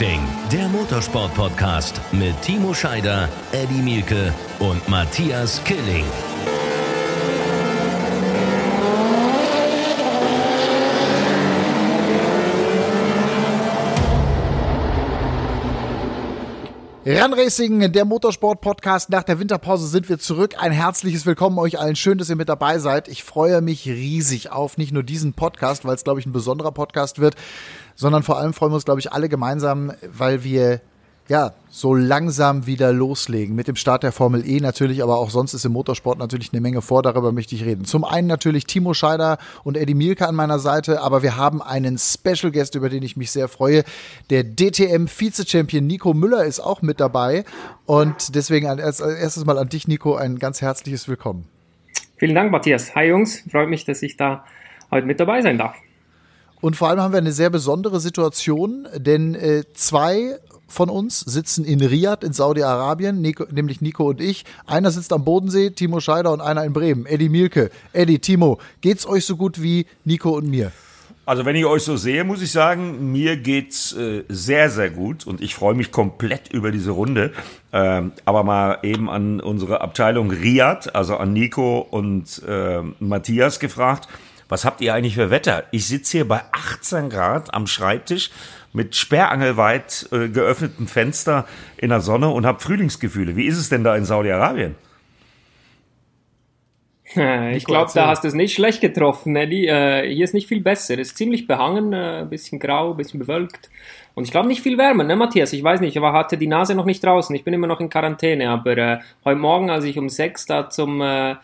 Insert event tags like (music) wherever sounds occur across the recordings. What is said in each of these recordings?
Racing, der Motorsport-Podcast mit Timo Scheider, Eddie Mielke und Matthias Killing. Run Racing, der Motorsport-Podcast. Nach der Winterpause sind wir zurück. Ein herzliches Willkommen euch allen. Schön, dass ihr mit dabei seid. Ich freue mich riesig auf nicht nur diesen Podcast, weil es, glaube ich, ein besonderer Podcast wird, sondern vor allem freuen wir uns, glaube ich, alle gemeinsam, weil wir ja, so langsam wieder loslegen mit dem Start der Formel E natürlich, aber auch sonst ist im Motorsport natürlich eine Menge vor, darüber möchte ich reden. Zum einen natürlich Timo Scheider und Eddie Mielke an meiner Seite, aber wir haben einen Special Guest, über den ich mich sehr freue. Der DTM Vize-Champion Nico Müller ist auch mit dabei und deswegen als erstes mal an dich, Nico, ein ganz herzliches Willkommen. Vielen Dank, Matthias. Hi Jungs, freut mich, dass ich da heute mit dabei sein darf. Und vor allem haben wir eine sehr besondere Situation, denn äh, zwei von uns sitzen in Riyadh in Saudi-Arabien, nämlich Nico und ich. Einer sitzt am Bodensee, Timo Scheider und einer in Bremen. Eddie Mielke. Eddie, Timo, geht's euch so gut wie Nico und mir? Also wenn ich euch so sehe, muss ich sagen, mir geht's äh, sehr, sehr gut und ich freue mich komplett über diese Runde. Ähm, aber mal eben an unsere Abteilung Riyadh, also an Nico und äh, Matthias gefragt, was habt ihr eigentlich für Wetter? Ich sitze hier bei 18 Grad am Schreibtisch mit sperrangelweit äh, geöffnetem Fenster in der Sonne und habe Frühlingsgefühle. Wie ist es denn da in Saudi-Arabien? (laughs) Ich glaube, da hast du es nicht schlecht getroffen, Eddie. Äh, hier ist nicht viel besser. Es ist ziemlich behangen, äh, ein bisschen grau, ein bisschen bewölkt. Und ich glaube nicht viel wärmer, ne, Matthias? Ich weiß nicht, aber hatte die Nase noch nicht draußen. Ich bin immer noch in Quarantäne. Aber äh, heute Morgen, als ich um sechs da zum äh,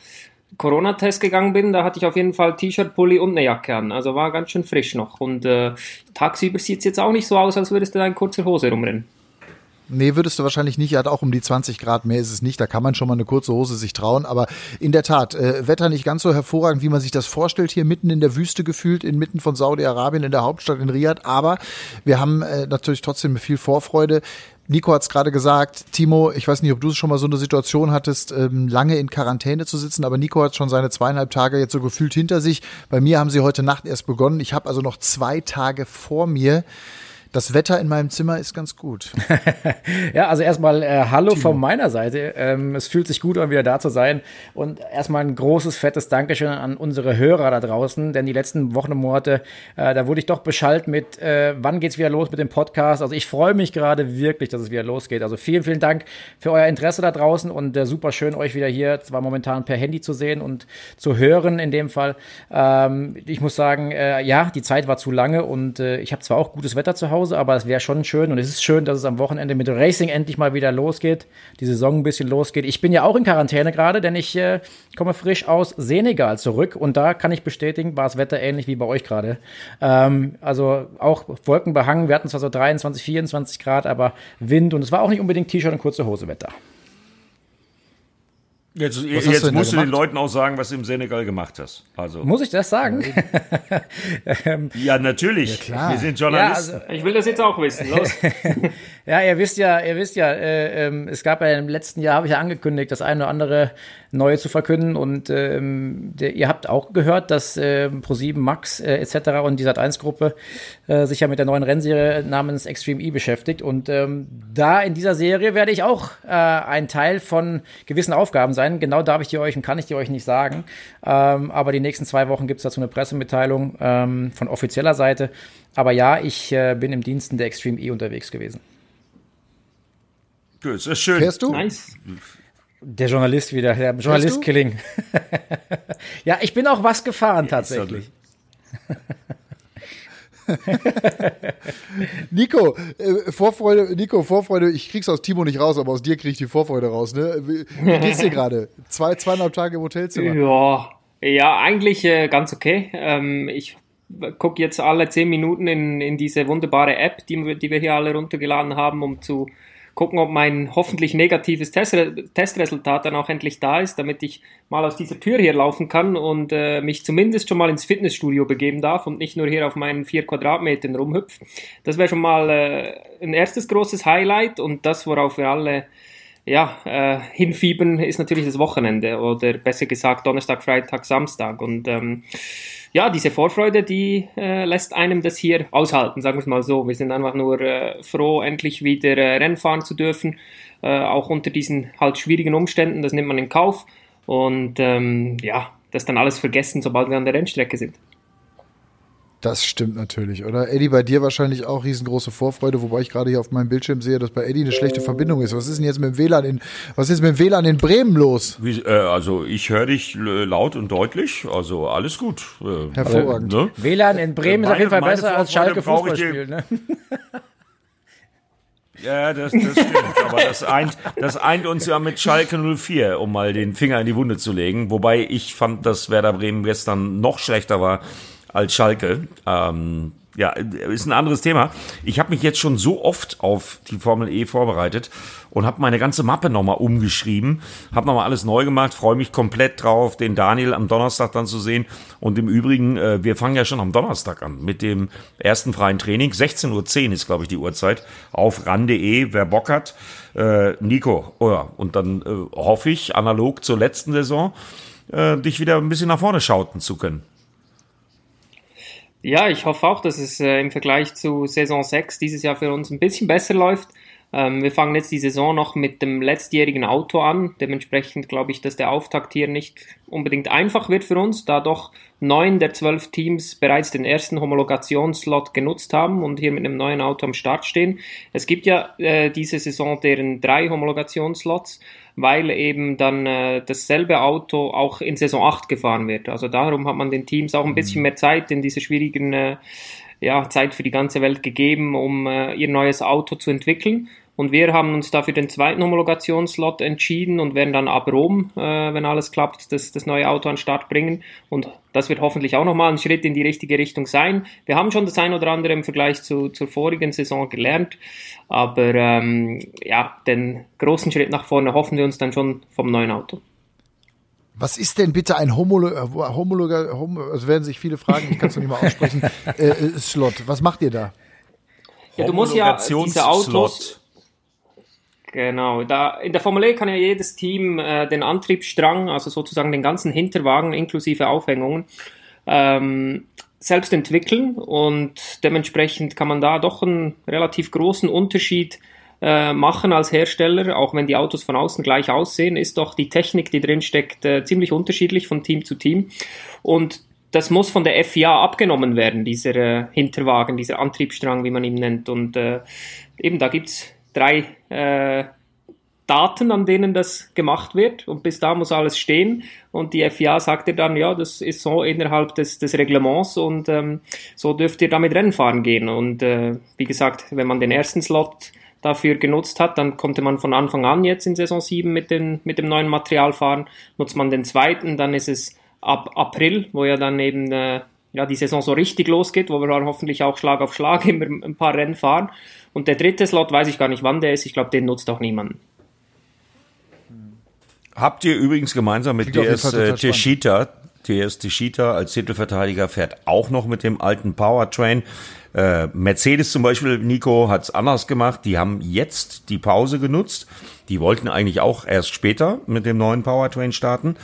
Corona-Test gegangen bin, da hatte ich auf jeden Fall T-Shirt, Pulli und eine Jacke an. Also war ganz schön frisch noch. Und äh, tagsüber sieht es jetzt auch nicht so aus, als würdest du da in kurzer Hose rumrennen. Nee, würdest du wahrscheinlich nicht. Er hat auch um die 20 Grad mehr ist es nicht. Da kann man schon mal eine kurze Hose sich trauen. Aber in der Tat, äh, Wetter nicht ganz so hervorragend, wie man sich das vorstellt. Hier mitten in der Wüste gefühlt, inmitten von Saudi-Arabien, in der Hauptstadt in Riyadh. Aber wir haben äh, natürlich trotzdem viel Vorfreude. Nico hat es gerade gesagt, Timo, ich weiß nicht, ob du schon mal so eine Situation hattest, ähm, lange in Quarantäne zu sitzen, aber Nico hat schon seine zweieinhalb Tage jetzt so gefühlt hinter sich. Bei mir haben sie heute Nacht erst begonnen. Ich habe also noch zwei Tage vor mir. Das Wetter in meinem Zimmer ist ganz gut. (laughs) ja, also erstmal äh, Hallo Timo. von meiner Seite. Ähm, es fühlt sich gut an, wieder da zu sein. Und erstmal ein großes, fettes Dankeschön an unsere Hörer da draußen, denn die letzten Wochen und Monate, äh, da wurde ich doch beschallt mit, äh, wann geht's wieder los mit dem Podcast. Also ich freue mich gerade wirklich, dass es wieder losgeht. Also vielen, vielen Dank für euer Interesse da draußen und äh, super schön, euch wieder hier zwar momentan per Handy zu sehen und zu hören in dem Fall. Ähm, ich muss sagen, äh, ja, die Zeit war zu lange und äh, ich habe zwar auch gutes Wetter zu Hause, Hause, aber es wäre schon schön und es ist schön, dass es am Wochenende mit Racing endlich mal wieder losgeht, die Saison ein bisschen losgeht. Ich bin ja auch in Quarantäne gerade, denn ich äh, komme frisch aus Senegal zurück und da kann ich bestätigen, war das Wetter ähnlich wie bei euch gerade. Ähm, also auch wolkenbehangen, wir hatten zwar so 23, 24 Grad, aber Wind und es war auch nicht unbedingt T-Shirt und kurze Hose Wetter. Jetzt, jetzt musst du den Leuten auch sagen, was du im Senegal gemacht hast. Also. Muss ich das sagen? ja, (laughs) natürlich. Ja, Wir sind Journalisten. Ja, also, ich will das jetzt auch wissen. Los. (laughs) ja, ihr wisst ja, ihr wisst ja, äh, äh, es gab ja im letzten Jahr, habe ich ja angekündigt, das eine oder andere Neue zu verkünden. Und ähm, der, ihr habt auch gehört, dass äh, Pro7 Max äh, etc. und die Sat1-Gruppe äh, sich ja mit der neuen Rennserie namens Extreme E beschäftigt. Und ähm, da in dieser Serie werde ich auch äh, ein Teil von gewissen Aufgaben sein. Genau darf ich die euch und kann ich die euch nicht sagen. Ähm, aber die nächsten zwei Wochen gibt es dazu eine Pressemitteilung ähm, von offizieller Seite. Aber ja, ich äh, bin im Diensten der Extreme E unterwegs gewesen. Gut, das ist schön. Fährst du? Nice. Der Journalist wieder, der Journalist Killing. (laughs) ja, ich bin auch was gefahren tatsächlich. (laughs) Nico, äh, Vorfreude, Nico, Vorfreude, ich krieg's aus Timo nicht raus, aber aus dir krieg ich die Vorfreude raus, ne? Wie, wie geht's dir gerade? Zwei, zweieinhalb Tage im Hotelzimmer. Ja, ja, eigentlich äh, ganz okay. Ähm, ich gucke jetzt alle zehn Minuten in, in diese wunderbare App, die, die wir hier alle runtergeladen haben, um zu gucken, ob mein hoffentlich negatives Testre Testresultat dann auch endlich da ist, damit ich mal aus dieser Tür hier laufen kann und äh, mich zumindest schon mal ins Fitnessstudio begeben darf und nicht nur hier auf meinen vier Quadratmetern rumhüpf. Das wäre schon mal äh, ein erstes großes Highlight und das, worauf wir alle ja, äh, hinfiebern, ist natürlich das Wochenende oder besser gesagt Donnerstag, Freitag, Samstag und ähm, ja, diese Vorfreude, die äh, lässt einem das hier aushalten, sagen wir es mal so. Wir sind einfach nur äh, froh, endlich wieder äh, Rennen fahren zu dürfen, äh, auch unter diesen halt schwierigen Umständen, das nimmt man in Kauf. Und ähm, ja, das dann alles vergessen, sobald wir an der Rennstrecke sind. Das stimmt natürlich, oder? Eddie, bei dir wahrscheinlich auch riesengroße Vorfreude, wobei ich gerade hier auf meinem Bildschirm sehe, dass bei Eddie eine schlechte Verbindung ist. Was ist denn jetzt mit dem WLAN in, was ist mit dem WLAN in Bremen los? Wie, äh, also ich höre dich äh, laut und deutlich, also alles gut. Äh, Hervorragend. Ne? WLAN in Bremen meine, ist auf jeden Fall besser als Schalke Fußballspiel, ne? (laughs) Ja, das, das stimmt. Aber das eint, das eint uns ja mit Schalke 04, um mal den Finger in die Wunde zu legen. Wobei ich fand, dass Werder Bremen gestern noch schlechter war als Schalke. Ähm, ja, ist ein anderes Thema. Ich habe mich jetzt schon so oft auf die Formel E vorbereitet und habe meine ganze Mappe nochmal umgeschrieben, habe nochmal alles neu gemacht, freue mich komplett drauf, den Daniel am Donnerstag dann zu sehen. Und im Übrigen, äh, wir fangen ja schon am Donnerstag an mit dem ersten freien Training. 16.10 Uhr ist, glaube ich, die Uhrzeit auf ran.de, wer Bock hat. Äh, Nico, oh ja, und dann äh, hoffe ich, analog zur letzten Saison, äh, dich wieder ein bisschen nach vorne schauten zu können. Ja, ich hoffe auch, dass es äh, im Vergleich zu Saison 6 dieses Jahr für uns ein bisschen besser läuft. Ähm, wir fangen jetzt die Saison noch mit dem letztjährigen Auto an. Dementsprechend glaube ich, dass der Auftakt hier nicht unbedingt einfach wird für uns, da doch neun der zwölf Teams bereits den ersten Homologationsslot genutzt haben und hier mit einem neuen Auto am Start stehen. Es gibt ja äh, diese Saison deren drei Homologationsslots, weil eben dann äh, dasselbe Auto auch in Saison 8 gefahren wird. Also darum hat man den Teams auch ein bisschen mhm. mehr Zeit in dieser schwierigen äh, ja, Zeit für die ganze Welt gegeben, um äh, ihr neues Auto zu entwickeln. Und wir haben uns dafür den zweiten Homologationslot entschieden und werden dann ab Rom, äh, wenn alles klappt, das, das neue Auto an den Start bringen. Und das wird hoffentlich auch nochmal ein Schritt in die richtige Richtung sein. Wir haben schon das ein oder andere im Vergleich zu, zur vorigen Saison gelernt. Aber ähm, ja, den großen Schritt nach vorne hoffen wir uns dann schon vom neuen Auto. Was ist denn bitte ein Homologer, Homologer, Hom also werden sich viele fragen, ich kann es noch nicht mal aussprechen, (laughs) äh, äh, Slot. Was macht ihr da? Ja, du musst ja diese Autos, Genau, da in der Formel E kann ja jedes Team äh, den Antriebsstrang, also sozusagen den ganzen Hinterwagen inklusive Aufhängungen, ähm, selbst entwickeln und dementsprechend kann man da doch einen relativ großen Unterschied äh, machen als Hersteller, auch wenn die Autos von außen gleich aussehen, ist doch die Technik, die drin steckt, äh, ziemlich unterschiedlich von Team zu Team. Und das muss von der FIA abgenommen werden, dieser äh, Hinterwagen, dieser Antriebsstrang, wie man ihn nennt. Und äh, eben da gibt's drei äh, Daten, an denen das gemacht wird und bis da muss alles stehen. Und die FIA sagt dir dann, ja, das ist so innerhalb des, des Reglements und ähm, so dürft ihr damit Rennen fahren gehen. Und äh, wie gesagt, wenn man den ersten Slot dafür genutzt hat, dann konnte man von Anfang an jetzt in Saison 7 mit, den, mit dem neuen Material fahren, nutzt man den zweiten, dann ist es ab April, wo ja dann eben äh, ja, die Saison so richtig losgeht, wo wir dann hoffentlich auch Schlag auf Schlag (laughs) immer ein paar Rennen fahren und der dritte Slot weiß ich gar nicht, wann der ist. Ich glaube, den nutzt auch niemand. Habt ihr übrigens gemeinsam mit DS äh, Teshita, TS Teshita als Titelverteidiger fährt auch noch mit dem alten Powertrain. Äh, Mercedes zum Beispiel, Nico, hat es anders gemacht. Die haben jetzt die Pause genutzt. Die wollten eigentlich auch erst später mit dem neuen Powertrain starten.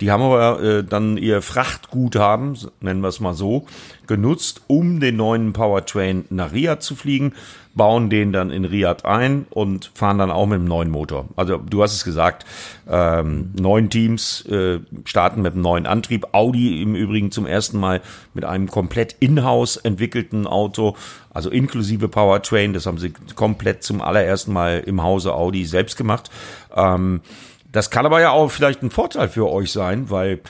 Die haben aber äh, dann ihr Frachtguthaben, nennen wir es mal so, genutzt, um den neuen Powertrain nach Riyadh zu fliegen, bauen den dann in Riyadh ein und fahren dann auch mit dem neuen Motor. Also du hast es gesagt, ähm, neun Teams äh, starten mit einem neuen Antrieb. Audi im Übrigen zum ersten Mal mit einem komplett in-house entwickelten Auto, also inklusive Powertrain. Das haben sie komplett zum allerersten Mal im Hause Audi selbst gemacht. Ähm, das kann aber ja auch vielleicht ein Vorteil für euch sein, weil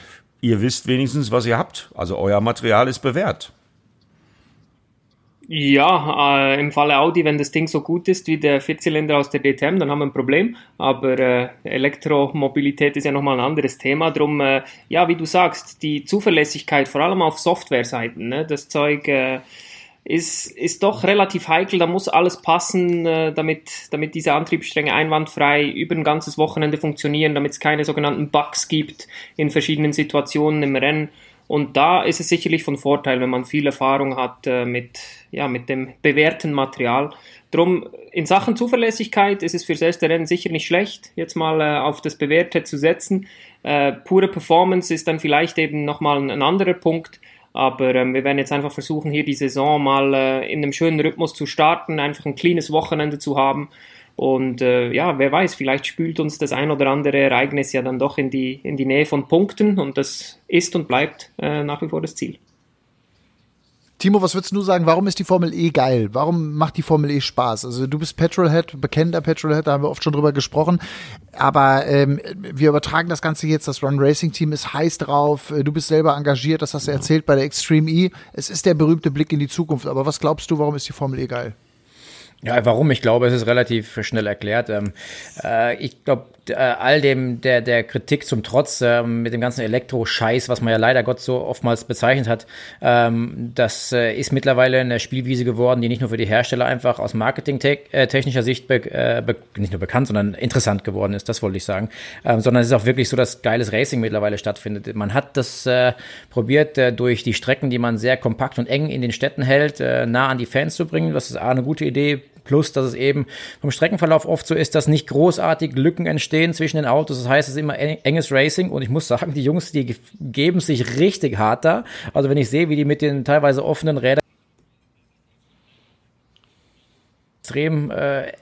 ihr wisst wenigstens, was ihr habt. Also euer Material ist bewährt. Ja, äh, im Falle Audi, wenn das Ding so gut ist wie der Vierzylinder aus der DTM, dann haben wir ein Problem. Aber äh, Elektromobilität ist ja nochmal ein anderes Thema. Drum, äh, ja, wie du sagst, die Zuverlässigkeit, vor allem auf Softwareseiten, ne, das Zeug äh, ist, ist doch relativ heikel. Da muss alles passen, äh, damit, damit diese Antriebsstränge einwandfrei über ein ganzes Wochenende funktionieren, damit es keine sogenannten Bugs gibt in verschiedenen Situationen im Rennen. Und da ist es sicherlich von Vorteil, wenn man viel Erfahrung hat äh, mit, ja, mit dem bewährten Material. Drum, in Sachen Zuverlässigkeit ist es für das erste Rennen sicher nicht schlecht, jetzt mal äh, auf das Bewährte zu setzen. Äh, pure Performance ist dann vielleicht eben nochmal ein, ein anderer Punkt. Aber ähm, wir werden jetzt einfach versuchen, hier die Saison mal äh, in einem schönen Rhythmus zu starten, einfach ein cleanes Wochenende zu haben. Und äh, ja, wer weiß, vielleicht spült uns das ein oder andere Ereignis ja dann doch in die, in die Nähe von Punkten und das ist und bleibt äh, nach wie vor das Ziel. Timo, was würdest du sagen? Warum ist die Formel E geil? Warum macht die Formel E Spaß? Also du bist Petrolhead, bekennender Petrolhead, da haben wir oft schon drüber gesprochen. Aber ähm, wir übertragen das Ganze jetzt. Das Run Racing Team ist heiß drauf. Du bist selber engagiert, das hast du erzählt bei der Extreme E. Es ist der berühmte Blick in die Zukunft. Aber was glaubst du, warum ist die Formel E geil? Ja, warum? Ich glaube, es ist relativ schnell erklärt. Ähm, äh, ich glaube, äh, all dem der der Kritik zum Trotz äh, mit dem ganzen Elektro-Scheiß, was man ja leider Gott so oftmals bezeichnet hat, ähm, das äh, ist mittlerweile eine Spielwiese geworden, die nicht nur für die Hersteller einfach aus marketingtechnischer Sicht be äh, nicht nur bekannt, sondern interessant geworden ist. Das wollte ich sagen, ähm, sondern es ist auch wirklich so, dass geiles Racing mittlerweile stattfindet. Man hat das äh, probiert äh, durch die Strecken, die man sehr kompakt und eng in den Städten hält, äh, nah an die Fans zu bringen. Das ist A, eine gute Idee. Plus, dass es eben vom Streckenverlauf oft so ist, dass nicht großartig Lücken entstehen zwischen den Autos. Das heißt, es ist immer enges Racing und ich muss sagen, die Jungs, die geben sich richtig hart da. Also wenn ich sehe, wie die mit den teilweise offenen Rädern extrem, äh,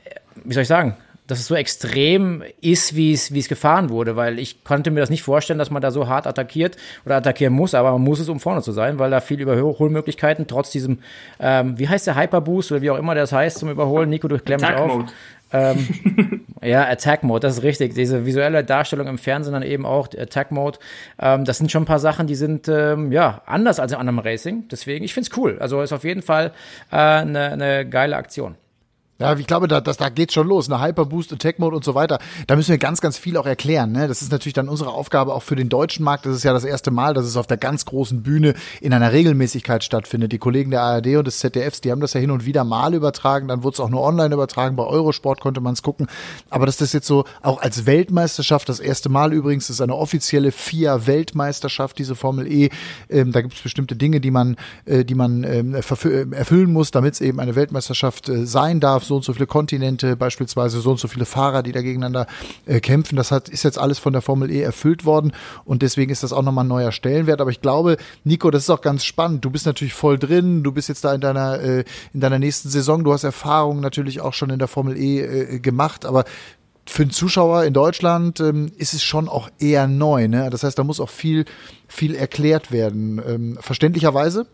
wie soll ich sagen, dass es so extrem ist, wie es, wie es gefahren wurde, weil ich konnte mir das nicht vorstellen, dass man da so hart attackiert oder attackieren muss, aber man muss es, um vorne zu sein, weil da viel Überholmöglichkeiten trotz diesem, ähm, wie heißt der Hyperboost oder wie auch immer das heißt zum Überholen. Nico, du mich auf. Ähm, (laughs) ja, Attack Mode, das ist richtig. Diese visuelle Darstellung im Fernsehen dann eben auch, Attack Mode. Ähm, das sind schon ein paar Sachen, die sind ähm, ja anders als in anderem Racing. Deswegen, ich find's cool. Also ist auf jeden Fall eine äh, ne, ne geile Aktion. Ja, ich glaube, da, das, da geht's schon los. Eine Hyperboost, Attack Mode und so weiter. Da müssen wir ganz, ganz viel auch erklären. Ne? Das ist natürlich dann unsere Aufgabe auch für den deutschen Markt. Das ist ja das erste Mal, dass es auf der ganz großen Bühne in einer Regelmäßigkeit stattfindet. Die Kollegen der ARD und des ZDFs, die haben das ja hin und wieder mal übertragen. Dann wurde es auch nur online übertragen. Bei Eurosport konnte man es gucken. Aber dass das jetzt so auch als Weltmeisterschaft, das erste Mal übrigens, ist eine offizielle FIA-Weltmeisterschaft, diese Formel E. Ähm, da gibt es bestimmte Dinge, die man, äh, die man ähm, erfüllen muss, damit es eben eine Weltmeisterschaft äh, sein darf so und so viele Kontinente, beispielsweise so und so viele Fahrer, die da gegeneinander äh, kämpfen. Das hat, ist jetzt alles von der Formel E erfüllt worden und deswegen ist das auch nochmal ein neuer Stellenwert. Aber ich glaube, Nico, das ist auch ganz spannend. Du bist natürlich voll drin, du bist jetzt da in deiner, äh, in deiner nächsten Saison, du hast Erfahrungen natürlich auch schon in der Formel E äh, gemacht, aber für den Zuschauer in Deutschland ähm, ist es schon auch eher neu. Ne? Das heißt, da muss auch viel, viel erklärt werden. Ähm, verständlicherweise?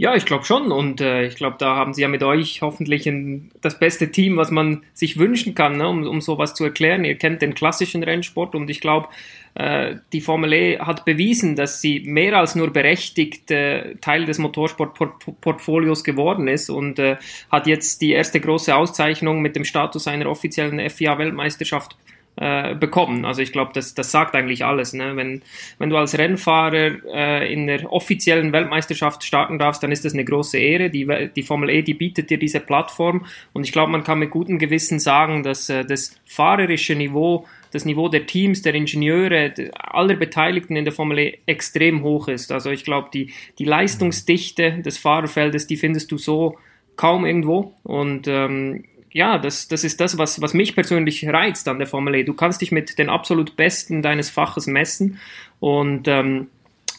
Ja, ich glaube schon. Und äh, ich glaube, da haben sie ja mit euch hoffentlich ein, das beste Team, was man sich wünschen kann, ne, um, um sowas zu erklären. Ihr kennt den klassischen Rennsport und ich glaube, äh, die Formel E hat bewiesen, dass sie mehr als nur berechtigt äh, Teil des Motorsportportfolios geworden ist und äh, hat jetzt die erste große Auszeichnung mit dem Status einer offiziellen FIA-Weltmeisterschaft äh, bekommen. Also ich glaube, das, das sagt eigentlich alles. Ne? Wenn, wenn du als Rennfahrer äh, in der offiziellen Weltmeisterschaft starten darfst, dann ist das eine große Ehre. Die, die Formel E, die bietet dir diese Plattform und ich glaube, man kann mit gutem Gewissen sagen, dass äh, das fahrerische Niveau das Niveau der Teams, der Ingenieure, aller Beteiligten in der Formel E extrem hoch ist. Also ich glaube, die, die Leistungsdichte des Fahrerfeldes, die findest du so kaum irgendwo. Und ähm, ja, das, das ist das, was, was mich persönlich reizt an der Formel E. Du kannst dich mit den absolut Besten deines Faches messen und ähm,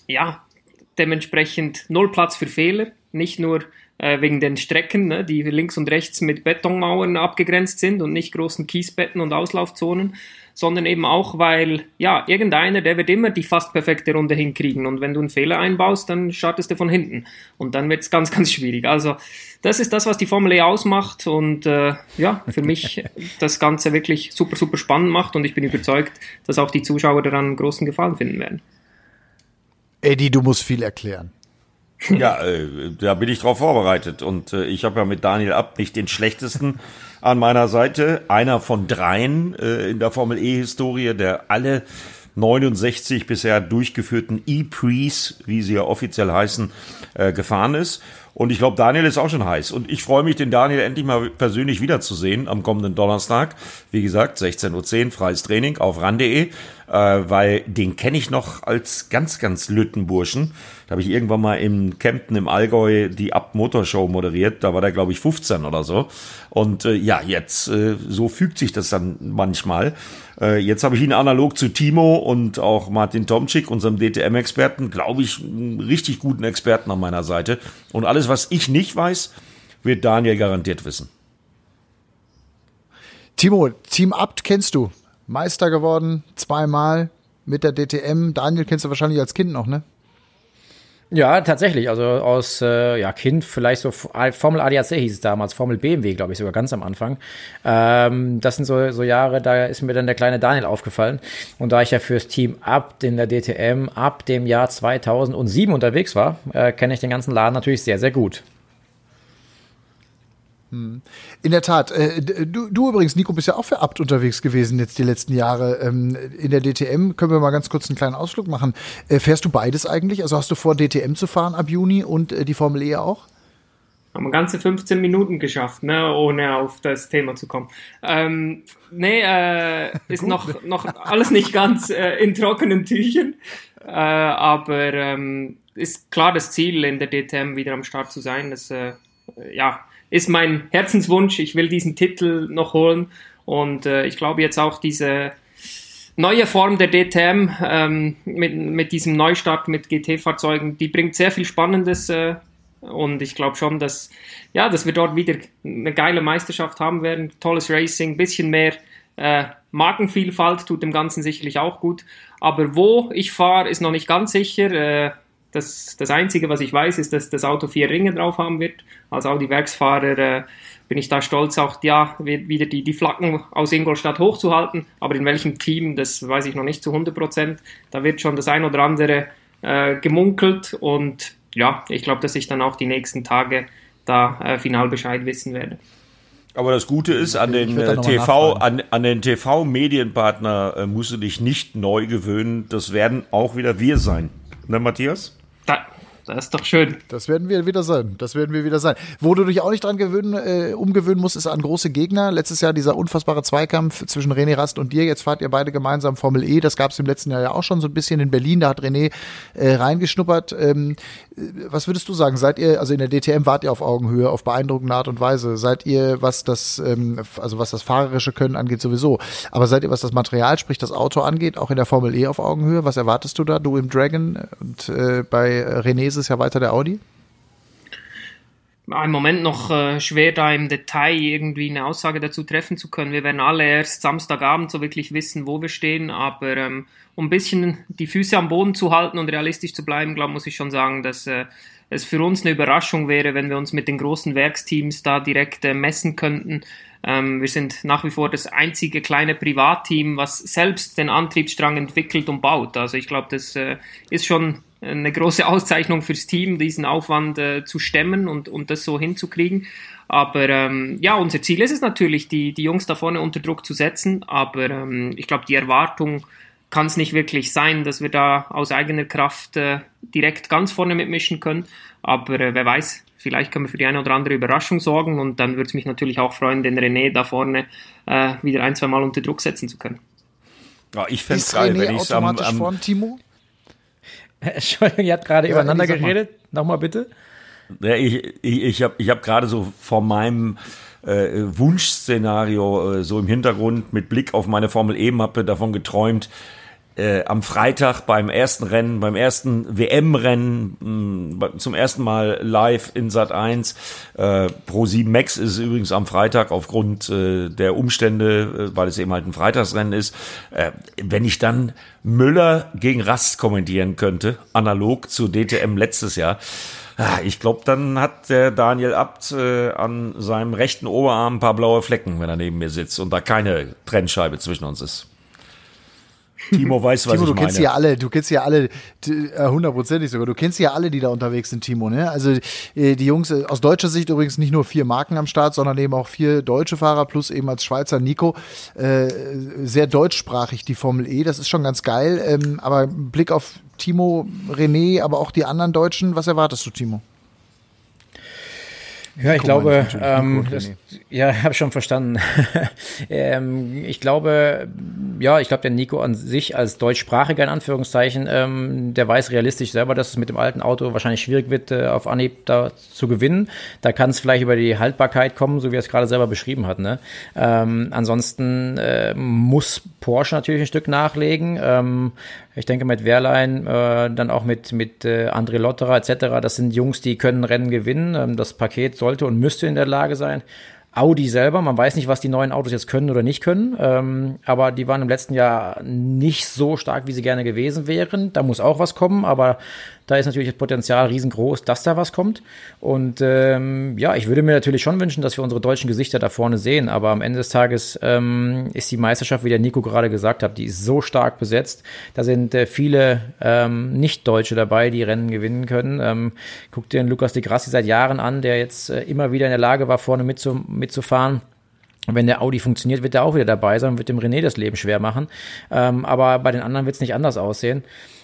ja, dementsprechend null Platz für Fehler, nicht nur äh, wegen den Strecken, ne, die links und rechts mit Betonmauern abgegrenzt sind und nicht großen Kiesbetten und Auslaufzonen, sondern eben auch, weil, ja, irgendeiner, der wird immer die fast perfekte Runde hinkriegen. Und wenn du einen Fehler einbaust, dann startest du von hinten. Und dann wird es ganz, (laughs) ganz schwierig. Also, das ist das, was die Formel E ausmacht. Und äh, ja, für mich (laughs) das Ganze wirklich super, super spannend macht. Und ich bin überzeugt, dass auch die Zuschauer daran großen Gefallen finden werden. Eddie, du musst viel erklären. Ja, äh, da bin ich drauf vorbereitet und äh, ich habe ja mit Daniel Abt nicht den schlechtesten (laughs) an meiner Seite, einer von dreien äh, in der Formel E-Historie, der alle 69 bisher durchgeführten E-Prees, wie sie ja offiziell heißen, äh, gefahren ist. Und ich glaube, Daniel ist auch schon heiß. Und ich freue mich, den Daniel endlich mal persönlich wiederzusehen am kommenden Donnerstag. Wie gesagt, 16.10 Uhr, freies Training auf ran.de, äh, weil den kenne ich noch als ganz, ganz Lüttenburschen. Da habe ich irgendwann mal im Kempten im Allgäu die Abt Motorshow moderiert. Da war der, glaube ich, 15 oder so. Und äh, ja, jetzt, äh, so fügt sich das dann manchmal. Äh, jetzt habe ich ihn analog zu Timo und auch Martin Tomczyk, unserem DTM-Experten, glaube ich, einen richtig guten Experten an meiner Seite. Und alles, was ich nicht weiß, wird Daniel garantiert wissen. Timo, Team Abt kennst du. Meister geworden, zweimal mit der DTM. Daniel kennst du wahrscheinlich als Kind noch, ne? Ja, tatsächlich. Also aus äh, ja, Kind vielleicht so Formel ADAC hieß es damals, Formel BMW, glaube ich, sogar ganz am Anfang. Ähm, das sind so, so Jahre, da ist mir dann der kleine Daniel aufgefallen. Und da ich ja fürs Team ab in der DTM ab dem Jahr 2007 unterwegs war, äh, kenne ich den ganzen Laden natürlich sehr, sehr gut. Hm. In der Tat. Äh, du, du übrigens, Nico, bist ja auch für Abt unterwegs gewesen jetzt die letzten Jahre. Ähm, in der DTM können wir mal ganz kurz einen kleinen Ausflug machen. Äh, fährst du beides eigentlich? Also hast du vor, DTM zu fahren ab Juni und äh, die Formel E auch? Haben wir ganze 15 Minuten geschafft, ne, ohne auf das Thema zu kommen. Ähm, nee, äh, (laughs) ist noch, noch alles nicht ganz äh, in trockenen Tüchern. Äh, aber ähm, ist klar das Ziel, in der DTM wieder am Start zu sein. Das, ja, ist mein Herzenswunsch. Ich will diesen Titel noch holen. Und äh, ich glaube jetzt auch diese neue Form der DTM ähm, mit, mit diesem Neustart mit GT-Fahrzeugen, die bringt sehr viel Spannendes. Äh, und ich glaube schon, dass, ja, dass wir dort wieder eine geile Meisterschaft haben werden. Tolles Racing, bisschen mehr äh, Markenvielfalt tut dem Ganzen sicherlich auch gut. Aber wo ich fahre, ist noch nicht ganz sicher. Äh, das, das Einzige, was ich weiß, ist, dass das Auto vier Ringe drauf haben wird. Als Audi-Werksfahrer äh, bin ich da stolz, auch ja, wieder die, die Flaggen aus Ingolstadt hochzuhalten. Aber in welchem Team, das weiß ich noch nicht zu 100 Prozent. Da wird schon das ein oder andere äh, gemunkelt. Und ja, ich glaube, dass ich dann auch die nächsten Tage da äh, final Bescheid wissen werde. Aber das Gute ist, an den äh, TV, an, an den TV-Medienpartner äh, musst du dich nicht neu gewöhnen. Das werden auch wieder wir sein. Ne, Matthias? Da, das ist doch schön. Das werden wir wieder sein. Das werden wir wieder sein. Wo du dich auch nicht dran gewöhnen, äh, umgewöhnen musst, ist an große Gegner. Letztes Jahr dieser unfassbare Zweikampf zwischen René Rast und dir. Jetzt fahrt ihr beide gemeinsam Formel E. Das gab es im letzten Jahr ja auch schon so ein bisschen in Berlin. Da hat René äh, reingeschnuppert. Ähm, äh, was würdest du sagen? Seid ihr, also in der DTM wart ihr auf Augenhöhe, auf beeindruckende Art und Weise? Seid ihr, was das, ähm, also was das fahrerische Können angeht, sowieso. Aber seid ihr, was das Material, sprich das Auto angeht, auch in der Formel E auf Augenhöhe? Was erwartest du da? Du im Dragon und äh, bei René ist es ja weiter der Audi? Im Moment noch äh, schwer, da im Detail irgendwie eine Aussage dazu treffen zu können. Wir werden alle erst Samstagabend so wirklich wissen, wo wir stehen. Aber ähm, um ein bisschen die Füße am Boden zu halten und realistisch zu bleiben, glaube muss ich schon sagen, dass äh, es für uns eine Überraschung wäre, wenn wir uns mit den großen Werksteams da direkt äh, messen könnten. Ähm, wir sind nach wie vor das einzige kleine Privatteam, was selbst den Antriebsstrang entwickelt und baut. Also ich glaube, das äh, ist schon eine große Auszeichnung fürs Team, diesen Aufwand äh, zu stemmen und, und das so hinzukriegen. Aber ähm, ja, unser Ziel ist es natürlich, die, die Jungs da vorne unter Druck zu setzen. Aber ähm, ich glaube, die Erwartung kann es nicht wirklich sein, dass wir da aus eigener Kraft äh, direkt ganz vorne mitmischen können. Aber äh, wer weiß, vielleicht können wir für die eine oder andere Überraschung sorgen und dann würde es mich natürlich auch freuen, den René da vorne äh, wieder ein, zwei Mal unter Druck setzen zu können. Ja, ich fände es geil, wenn ich am, am vorn, Timo? (laughs) Entschuldigung, ihr habt gerade ja, übereinander geredet. Nochmal bitte. Ja, ich ich, ich habe ich hab gerade so vor meinem äh, Wunschszenario äh, so im Hintergrund mit Blick auf meine Formel E-Mappe davon geträumt, äh, am Freitag beim ersten Rennen, beim ersten WM-Rennen, mm, zum ersten Mal live in Sat 1. Äh, Pro 7 Max ist übrigens am Freitag aufgrund äh, der Umstände, äh, weil es eben halt ein Freitagsrennen ist. Äh, wenn ich dann Müller gegen Rast kommentieren könnte, analog zu DTM letztes Jahr, ah, ich glaube, dann hat der Daniel Abt äh, an seinem rechten Oberarm ein paar blaue Flecken, wenn er neben mir sitzt und da keine Trennscheibe zwischen uns ist. Timo weiß, was Timo, ich du kennst ja alle, du kennst ja alle, äh, hundertprozentig sogar, du kennst ja alle, die da unterwegs sind, Timo, ne? Also äh, die Jungs, äh, aus deutscher Sicht übrigens nicht nur vier Marken am Start, sondern eben auch vier deutsche Fahrer plus eben als Schweizer Nico. Äh, sehr deutschsprachig, die Formel E, das ist schon ganz geil. Ähm, aber Blick auf Timo, René, aber auch die anderen Deutschen, was erwartest du, Timo? Ja, ich Guck glaube, ähm, das, ja, (laughs) habe schon verstanden. (laughs) ähm, ich glaube, ja, ich glaube, der Nico an sich als deutschsprachiger in Anführungszeichen, ähm, der weiß realistisch selber, dass es mit dem alten Auto wahrscheinlich schwierig wird, äh, auf Anhieb da zu gewinnen. Da kann es vielleicht über die Haltbarkeit kommen, so wie er es gerade selber beschrieben hat. Ne? Ähm, ansonsten äh, muss Porsche natürlich ein Stück nachlegen. Ähm, ich denke mit Wehrlein, äh, dann auch mit, mit äh, André Lotterer etc., das sind Jungs, die können Rennen gewinnen. Ähm, das Paket sollte und müsste in der Lage sein. Audi selber, man weiß nicht, was die neuen Autos jetzt können oder nicht können, ähm, aber die waren im letzten Jahr nicht so stark, wie sie gerne gewesen wären. Da muss auch was kommen, aber da ist natürlich das Potenzial riesengroß, dass da was kommt. Und ähm, ja, ich würde mir natürlich schon wünschen, dass wir unsere deutschen Gesichter da vorne sehen, aber am Ende des Tages ähm, ist die Meisterschaft, wie der Nico gerade gesagt hat, die ist so stark besetzt. Da sind äh, viele ähm, Nicht-Deutsche dabei, die Rennen gewinnen können. Ähm, guck dir den Lukas de Grassi seit Jahren an, der jetzt äh, immer wieder in der Lage war, vorne mitzu mitzufahren. Wenn der Audi funktioniert, wird er auch wieder dabei sein, wird dem René das Leben schwer machen. Ähm, aber bei den anderen wird es nicht anders aussehen.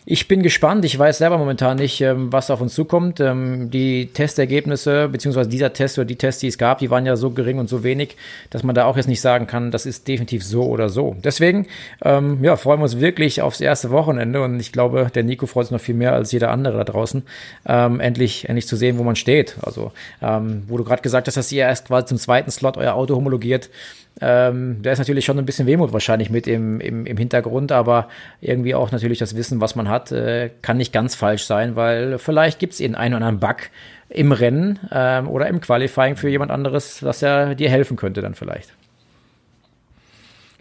Ich bin gespannt. Ich weiß selber momentan nicht, ähm, was auf uns zukommt. Ähm, die Testergebnisse, beziehungsweise dieser Test oder die Tests, die es gab, die waren ja so gering und so wenig, dass man da auch jetzt nicht sagen kann, das ist definitiv so oder so. Deswegen, ähm, ja, freuen wir uns wirklich aufs erste Wochenende und ich glaube, der Nico freut sich noch viel mehr als jeder andere da draußen, endlich, endlich zu sehen, wo man steht. Also, wo du gerade gesagt hast, dass ihr erst quasi zum zweiten Slot euer Auto homologiert. Ähm, da ist natürlich schon ein bisschen Wehmut wahrscheinlich mit im, im, im Hintergrund, aber irgendwie auch natürlich das Wissen, was man hat, äh, kann nicht ganz falsch sein, weil vielleicht gibt es den einen oder anderen Bug im Rennen ähm, oder im Qualifying für jemand anderes, dass er dir helfen könnte dann vielleicht.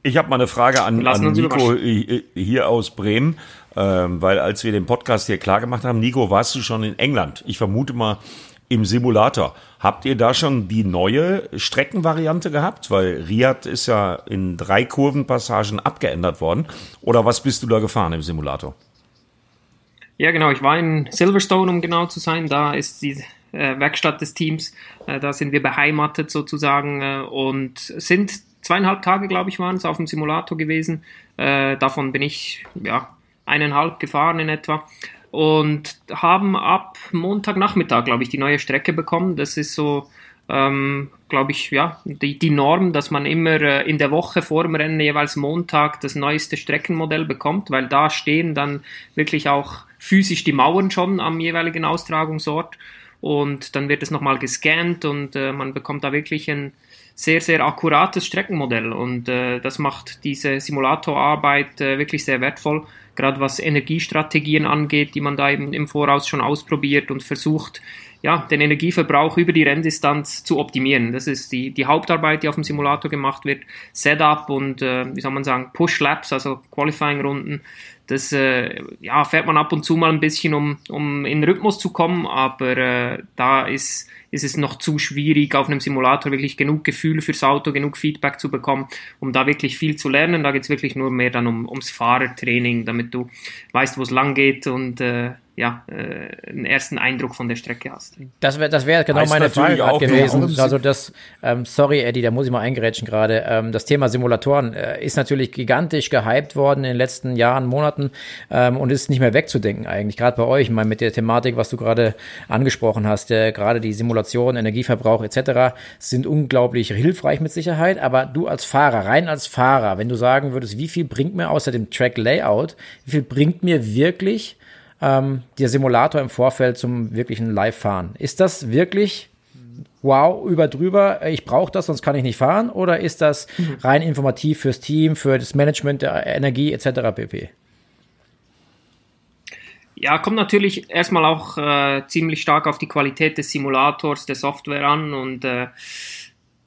Ich habe mal eine Frage an, an Nico hier aus Bremen, ähm, weil als wir den Podcast hier klar gemacht haben, Nico, warst du schon in England? Ich vermute mal im Simulator. Habt ihr da schon die neue Streckenvariante gehabt? Weil Riyadh ist ja in drei Kurvenpassagen abgeändert worden. Oder was bist du da gefahren im Simulator? Ja, genau. Ich war in Silverstone, um genau zu sein. Da ist die äh, Werkstatt des Teams. Äh, da sind wir beheimatet sozusagen äh, und sind zweieinhalb Tage, glaube ich, waren es auf dem Simulator gewesen. Äh, davon bin ich ja eineinhalb gefahren in etwa und haben ab Montagnachmittag, glaube ich, die neue Strecke bekommen. Das ist so, ähm, glaube ich, ja, die, die Norm, dass man immer äh, in der Woche vor dem Rennen jeweils Montag das neueste Streckenmodell bekommt, weil da stehen dann wirklich auch physisch die Mauern schon am jeweiligen Austragungsort. Und dann wird es nochmal gescannt und äh, man bekommt da wirklich ein sehr, sehr akkurates Streckenmodell. Und äh, das macht diese Simulatorarbeit äh, wirklich sehr wertvoll gerade was Energiestrategien angeht, die man da eben im Voraus schon ausprobiert und versucht, ja, den Energieverbrauch über die Renndistanz zu optimieren. Das ist die, die Hauptarbeit, die auf dem Simulator gemacht wird. Setup und, äh, wie soll man sagen, Push-Laps, also Qualifying-Runden. Das äh, ja, fährt man ab und zu mal ein bisschen, um, um in Rhythmus zu kommen, aber äh, da ist ist es noch zu schwierig, auf einem Simulator wirklich genug Gefühl fürs Auto, genug Feedback zu bekommen, um da wirklich viel zu lernen. Da geht es wirklich nur mehr dann um, ums Fahrertraining, damit du weißt, wo es lang geht und äh, ja, äh, einen ersten Eindruck von der Strecke hast. Das wäre das wär genau heißt meine Frage auch gewesen. Genau. Also das, ähm, sorry Eddie, da muss ich mal eingerätschen gerade. Ähm, das Thema Simulatoren äh, ist natürlich gigantisch gehypt worden in den letzten Jahren, Monaten ähm, und ist nicht mehr wegzudenken eigentlich. Gerade bei euch, ich meine mit der Thematik, was du gerade angesprochen hast, äh, gerade die Simulation, Energieverbrauch etc. sind unglaublich hilfreich mit Sicherheit. Aber du als Fahrer, rein als Fahrer, wenn du sagen würdest, wie viel bringt mir außer dem Track Layout, wie viel bringt mir wirklich ähm, der Simulator im Vorfeld zum wirklichen Live-Fahren. Ist das wirklich wow, über drüber, ich brauche das, sonst kann ich nicht fahren? Oder ist das mhm. rein informativ fürs Team, für das Management der Energie etc. pp? Ja, kommt natürlich erstmal auch äh, ziemlich stark auf die Qualität des Simulators, der Software an und äh,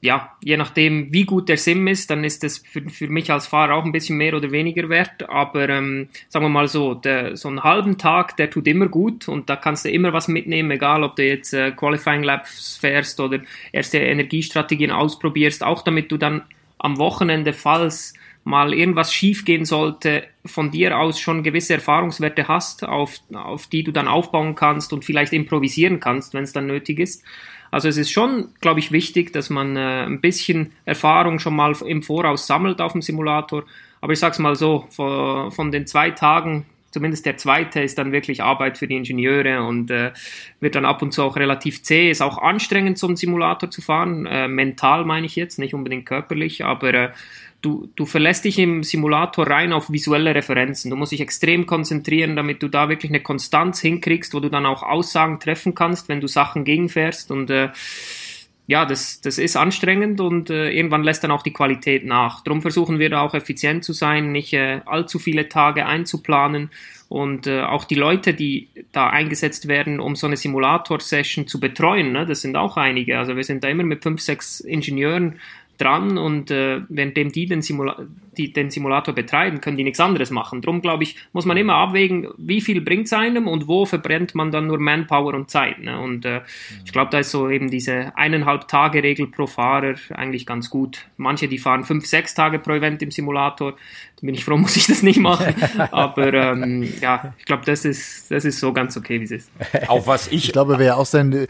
ja, je nachdem, wie gut der Sim ist, dann ist das für, für mich als Fahrer auch ein bisschen mehr oder weniger wert. Aber ähm, sagen wir mal so, der, so einen halben Tag, der tut immer gut und da kannst du immer was mitnehmen, egal ob du jetzt äh, Qualifying Labs fährst oder erste Energiestrategien ausprobierst, auch damit du dann am Wochenende, falls mal irgendwas schiefgehen sollte, von dir aus schon gewisse Erfahrungswerte hast, auf, auf die du dann aufbauen kannst und vielleicht improvisieren kannst, wenn es dann nötig ist. Also es ist schon, glaube ich, wichtig, dass man äh, ein bisschen Erfahrung schon mal im Voraus sammelt auf dem Simulator. Aber ich sage es mal so, von, von den zwei Tagen zumindest der zweite ist dann wirklich Arbeit für die Ingenieure und äh, wird dann ab und zu auch relativ zäh. Ist auch anstrengend, einen Simulator zu fahren. Äh, mental meine ich jetzt, nicht unbedingt körperlich, aber äh, du, du verlässt dich im Simulator rein auf visuelle Referenzen. Du musst dich extrem konzentrieren, damit du da wirklich eine Konstanz hinkriegst, wo du dann auch Aussagen treffen kannst, wenn du Sachen gegenfährst und äh, ja, das, das ist anstrengend und äh, irgendwann lässt dann auch die Qualität nach. Darum versuchen wir da auch effizient zu sein, nicht äh, allzu viele Tage einzuplanen und äh, auch die Leute, die da eingesetzt werden, um so eine Simulator-Session zu betreuen, ne, das sind auch einige. Also wir sind da immer mit fünf, sechs Ingenieuren dran und äh, währenddem die den, Simula die den Simulator betreiben, können die nichts anderes machen. Darum glaube ich, muss man immer abwägen, wie viel bringt es einem und wo verbrennt man dann nur Manpower und Zeit. Ne? Und äh, ich glaube, da ist so eben diese eineinhalb Tage Regel pro Fahrer eigentlich ganz gut. Manche, die fahren fünf, sechs Tage pro Event im Simulator. Bin ich froh, (laughs) muss ich das nicht machen. (laughs) Aber ähm, ja, ich glaube, das ist, das ist so ganz okay, wie es ist. Auch was ich. Ich glaube, wer auch sein. Äh,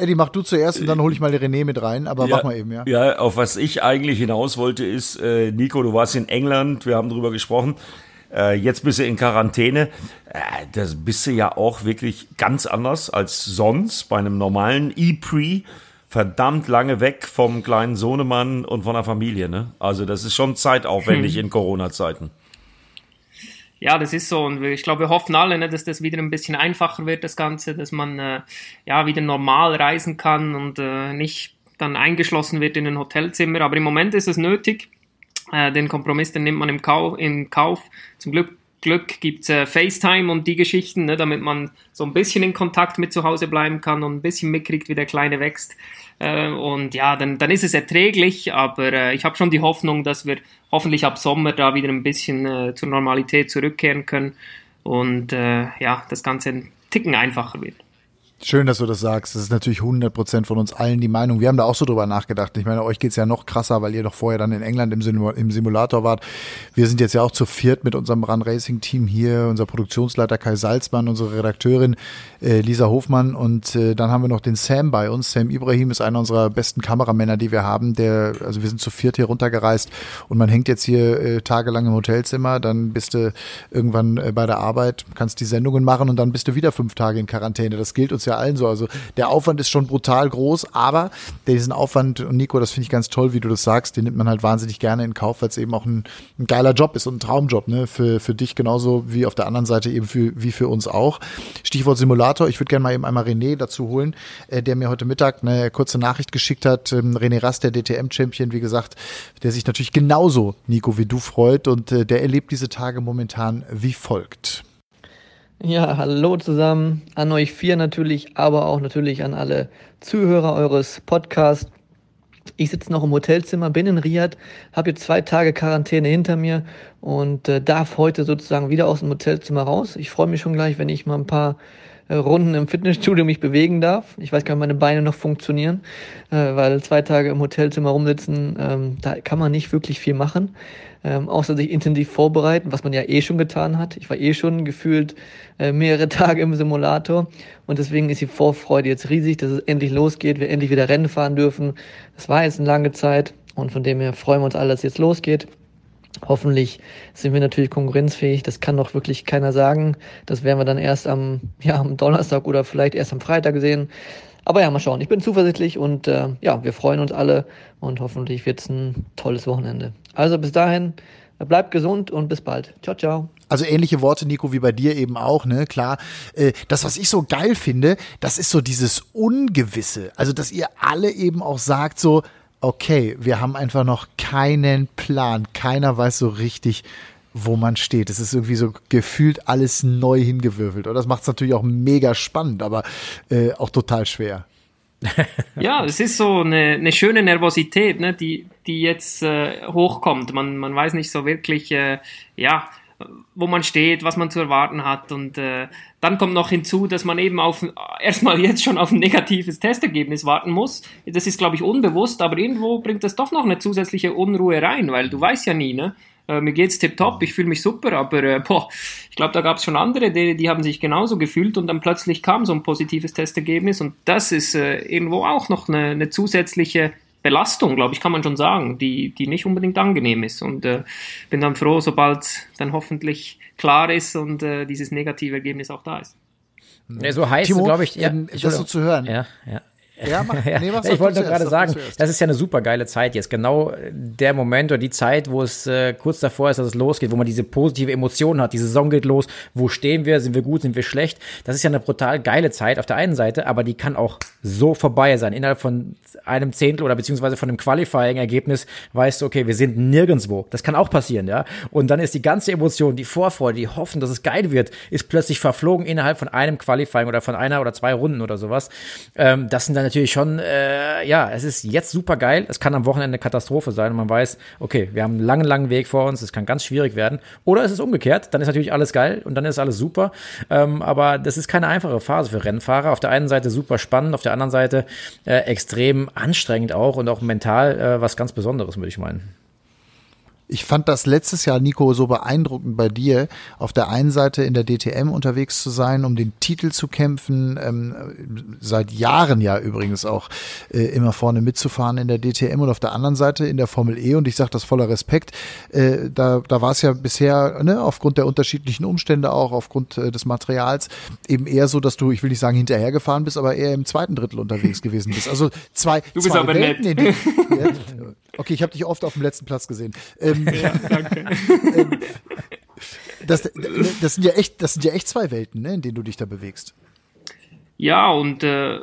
Eddie, mach du zuerst und dann hole ich mal René mit rein. Aber ja, mach mal eben, ja. Ja, auf was ich eigentlich hinaus wollte, ist, äh, Nico, du warst in England, wir haben darüber gesprochen. Äh, jetzt bist du in Quarantäne. Äh, das bist du ja auch wirklich ganz anders als sonst bei einem normalen E-Pre. Verdammt lange weg vom kleinen Sohnemann und von der Familie. Ne? Also das ist schon zeitaufwendig hm. in Corona-Zeiten. Ja, das ist so und ich glaube, wir hoffen alle, ne, dass das wieder ein bisschen einfacher wird, das Ganze, dass man äh, ja wieder normal reisen kann und äh, nicht dann eingeschlossen wird in ein Hotelzimmer. Aber im Moment ist es nötig. Äh, den Kompromiss, den nimmt man im, Kau im Kauf. Zum Glück, Glück gibt's äh, FaceTime und die Geschichten, ne, damit man so ein bisschen in Kontakt mit zu Hause bleiben kann und ein bisschen mitkriegt, wie der Kleine wächst. Äh, und ja, dann, dann ist es erträglich, aber äh, ich habe schon die Hoffnung, dass wir hoffentlich ab Sommer da wieder ein bisschen äh, zur Normalität zurückkehren können und äh, ja, das Ganze ein Ticken einfacher wird. Schön, dass du das sagst. Das ist natürlich 100 Prozent von uns allen die Meinung. Wir haben da auch so drüber nachgedacht. Ich meine, euch geht's ja noch krasser, weil ihr doch vorher dann in England im Simulator wart. Wir sind jetzt ja auch zu viert mit unserem Run Racing Team hier. Unser Produktionsleiter Kai Salzmann, unsere Redakteurin äh, Lisa Hofmann und äh, dann haben wir noch den Sam bei uns. Sam Ibrahim ist einer unserer besten Kameramänner, die wir haben. Der, also wir sind zu viert hier runtergereist und man hängt jetzt hier äh, tagelang im Hotelzimmer. Dann bist du irgendwann äh, bei der Arbeit, kannst die Sendungen machen und dann bist du wieder fünf Tage in Quarantäne. Das gilt uns ja allen so. Also der Aufwand ist schon brutal groß, aber diesen Aufwand, und Nico, das finde ich ganz toll, wie du das sagst, den nimmt man halt wahnsinnig gerne in Kauf, weil es eben auch ein, ein, geiler Job ist und ein Traumjob, ne? Für, für dich genauso wie auf der anderen Seite eben für, wie für uns auch. Stichwort Simulator, ich würde gerne mal eben einmal René dazu holen, äh, der mir heute Mittag eine kurze Nachricht geschickt hat. Ähm, René Rast, der DTM-Champion, wie gesagt, der sich natürlich genauso, Nico, wie du freut und äh, der erlebt diese Tage momentan wie folgt. Ja, hallo zusammen, an euch vier natürlich, aber auch natürlich an alle Zuhörer eures Podcasts. Ich sitze noch im Hotelzimmer, bin in Riyadh, habe jetzt zwei Tage Quarantäne hinter mir und äh, darf heute sozusagen wieder aus dem Hotelzimmer raus. Ich freue mich schon gleich, wenn ich mal ein paar äh, Runden im Fitnessstudio mich bewegen darf. Ich weiß gar nicht, ob meine Beine noch funktionieren, äh, weil zwei Tage im Hotelzimmer rumsitzen, ähm, da kann man nicht wirklich viel machen ähm, außer sich intensiv vorbereiten, was man ja eh schon getan hat. Ich war eh schon gefühlt äh, mehrere (laughs) Tage im Simulator und deswegen ist die Vorfreude jetzt riesig, dass es endlich losgeht, wir endlich wieder Rennen fahren dürfen. Das war jetzt eine lange Zeit und von dem her freuen wir uns alle, dass es jetzt losgeht. Hoffentlich sind wir natürlich konkurrenzfähig. Das kann doch wirklich keiner sagen. Das werden wir dann erst am, (laughs) ja, am Donnerstag oder vielleicht erst am Freitag sehen. Aber ja, mal schauen. Ich bin zuversichtlich und äh, ja, wir freuen uns alle und hoffentlich wird es ein tolles Wochenende. Also bis dahin, bleibt gesund und bis bald. Ciao, ciao. Also ähnliche Worte, Nico, wie bei dir eben auch, ne? Klar. Äh, das, was ich so geil finde, das ist so dieses Ungewisse. Also, dass ihr alle eben auch sagt, so, okay, wir haben einfach noch keinen Plan. Keiner weiß so richtig, wo man steht. Es ist irgendwie so gefühlt alles neu hingewürfelt. Und das macht es natürlich auch mega spannend, aber äh, auch total schwer. (laughs) ja, es ist so eine, eine schöne Nervosität, ne, die, die jetzt äh, hochkommt. Man, man weiß nicht so wirklich, äh, ja, wo man steht, was man zu erwarten hat. Und äh, dann kommt noch hinzu, dass man eben auf (laughs) erstmal jetzt schon auf ein negatives Testergebnis warten muss. Das ist, glaube ich, unbewusst, aber irgendwo bringt das doch noch eine zusätzliche Unruhe rein, weil du weißt ja nie, ne? Äh, mir geht's tipptopp, ich fühle mich super, aber äh, boah, ich glaube, da gab es schon andere, die, die haben sich genauso gefühlt und dann plötzlich kam so ein positives Testergebnis und das ist äh, irgendwo auch noch eine, eine zusätzliche Belastung, glaube ich, kann man schon sagen, die, die nicht unbedingt angenehm ist. Und äh, bin dann froh, sobald dann hoffentlich klar ist und äh, dieses negative Ergebnis auch da ist. Nee, so heißt glaube ich, ja, das so zu hören. Ja, ja. Ja, mach, (laughs) nee, was ich wollte gerade sagen, das ist ja eine super geile Zeit jetzt. Genau der Moment oder die Zeit, wo es äh, kurz davor ist, dass es losgeht, wo man diese positive Emotion hat. Die Saison geht los. Wo stehen wir? Sind wir gut? Sind wir schlecht? Das ist ja eine brutal geile Zeit auf der einen Seite, aber die kann auch so vorbei sein. Innerhalb von einem Zehntel oder beziehungsweise von einem Qualifying-Ergebnis weißt du, okay, wir sind nirgendwo. Das kann auch passieren, ja. Und dann ist die ganze Emotion, die Vorfreude, die Hoffen, dass es geil wird, ist plötzlich verflogen innerhalb von einem Qualifying oder von einer oder zwei Runden oder sowas. Ähm, das sind dann natürlich schon, äh, ja, es ist jetzt super geil. Es kann am Wochenende Katastrophe sein und man weiß, okay, wir haben einen langen, langen Weg vor uns. Es kann ganz schwierig werden. Oder es ist umgekehrt. Dann ist natürlich alles geil und dann ist alles super. Ähm, aber das ist keine einfache Phase für Rennfahrer. Auf der einen Seite super spannend, auf der anderen Seite äh, extrem anstrengend auch und auch mental äh, was ganz Besonderes, würde ich meinen. Ich fand das letztes Jahr, Nico, so beeindruckend bei dir, auf der einen Seite in der DTM unterwegs zu sein, um den Titel zu kämpfen, ähm, seit Jahren ja übrigens auch äh, immer vorne mitzufahren in der DTM und auf der anderen Seite in der Formel E und ich sage das voller Respekt, äh, da, da war es ja bisher, ne, aufgrund der unterschiedlichen Umstände auch, aufgrund äh, des Materials, eben eher so, dass du, ich will nicht sagen hinterhergefahren bist, aber eher im zweiten Drittel unterwegs gewesen bist. Also zwei, du bist zwei aber Welten, nett. (laughs) Okay, ich habe dich oft auf dem letzten Platz gesehen. Ähm, (laughs) ja, danke. (laughs) Ähm, das, das, sind ja echt, das sind ja echt zwei Welten, ne, in denen du dich da bewegst. Ja, und äh,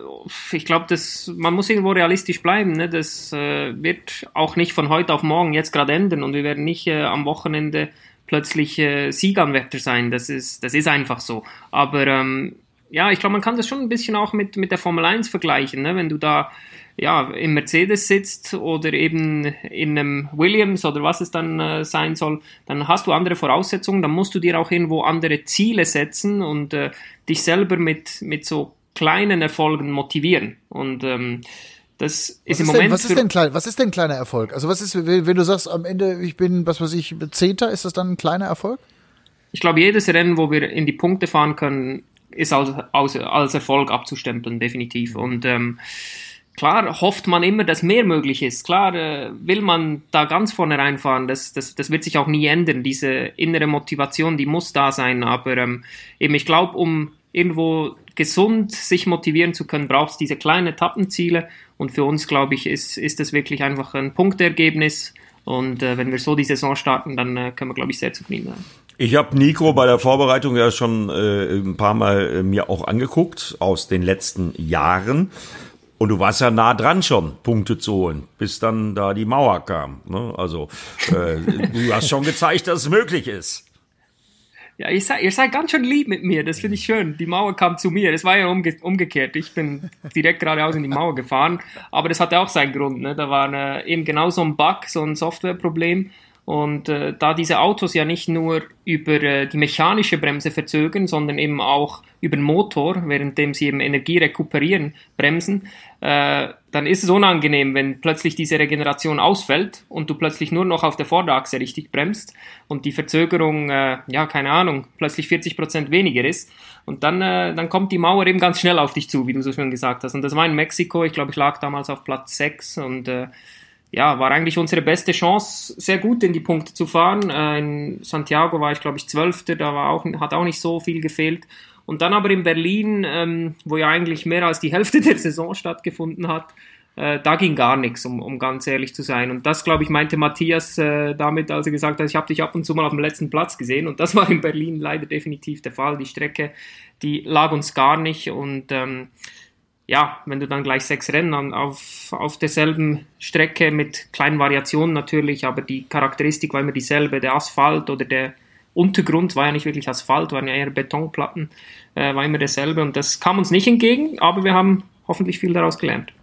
ich glaube, man muss irgendwo realistisch bleiben. Ne? Das äh, wird auch nicht von heute auf morgen jetzt gerade enden und wir werden nicht äh, am Wochenende plötzlich äh, Sieganwärter sein. Das ist, das ist einfach so. Aber ähm, ja, ich glaube, man kann das schon ein bisschen auch mit, mit der Formel 1 vergleichen. Ne? Wenn du da ja, im Mercedes sitzt oder eben in einem Williams oder was es dann äh, sein soll, dann hast du andere Voraussetzungen, dann musst du dir auch irgendwo andere Ziele setzen und äh, dich selber mit, mit so kleinen Erfolgen motivieren. Und ähm, das ist was im Moment. Denn, was, ist denn klein, was ist denn kleiner Erfolg? Also was ist, wenn du sagst, am Ende, ich bin, was weiß ich, Zehnter, ist das dann ein kleiner Erfolg? Ich glaube, jedes Rennen, wo wir in die Punkte fahren können, ist als, als, als Erfolg abzustempeln, definitiv. Und ähm, klar hofft man immer, dass mehr möglich ist. Klar äh, will man da ganz vorne reinfahren. Das, das, das wird sich auch nie ändern. Diese innere Motivation, die muss da sein. Aber ähm, eben, ich glaube, um irgendwo gesund sich motivieren zu können, braucht es diese kleinen Etappenziele. Und für uns, glaube ich, ist, ist das wirklich einfach ein Punktergebnis. Und äh, wenn wir so die Saison starten, dann äh, können wir, glaube ich, sehr zufrieden sein. Ich habe Nico bei der Vorbereitung ja schon äh, ein paar Mal äh, mir auch angeguckt aus den letzten Jahren. Und du warst ja nah dran schon, Punkte zu holen, bis dann da die Mauer kam. Ne? Also äh, du hast schon gezeigt, dass es möglich ist. Ja, ihr seid, ihr seid ganz schön lieb mit mir, das finde ich schön. Die Mauer kam zu mir, das war ja umge umgekehrt. Ich bin direkt geradeaus in die Mauer gefahren, aber das hatte auch seinen Grund. Ne? Da war eine, eben genau so ein Bug, so ein Softwareproblem. Und äh, da diese Autos ja nicht nur über äh, die mechanische Bremse verzögern, sondern eben auch über den Motor, währenddem sie eben Energie rekuperieren, bremsen, äh, dann ist es unangenehm, wenn plötzlich diese Regeneration ausfällt und du plötzlich nur noch auf der Vorderachse richtig bremst und die Verzögerung, äh, ja, keine Ahnung, plötzlich 40 Prozent weniger ist. Und dann, äh, dann kommt die Mauer eben ganz schnell auf dich zu, wie du so schön gesagt hast. Und das war in Mexiko, ich glaube, ich lag damals auf Platz 6 und äh, ja, war eigentlich unsere beste Chance, sehr gut in die Punkte zu fahren. Äh, in Santiago war ich, glaube ich, Zwölfter, da war auch, hat auch nicht so viel gefehlt. Und dann aber in Berlin, ähm, wo ja eigentlich mehr als die Hälfte der Saison stattgefunden hat, äh, da ging gar nichts, um, um ganz ehrlich zu sein. Und das, glaube ich, meinte Matthias äh, damit, als er gesagt hat, ich habe dich ab und zu mal auf dem letzten Platz gesehen. Und das war in Berlin leider definitiv der Fall. Die Strecke, die lag uns gar nicht. Und ähm, ja, wenn du dann gleich sechs Rennen auf, auf derselben Strecke mit kleinen Variationen natürlich, aber die Charakteristik war immer dieselbe, der Asphalt oder der Untergrund war ja nicht wirklich Asphalt, waren ja eher Betonplatten, äh, war immer derselbe. Und das kam uns nicht entgegen, aber wir haben hoffentlich viel daraus gelernt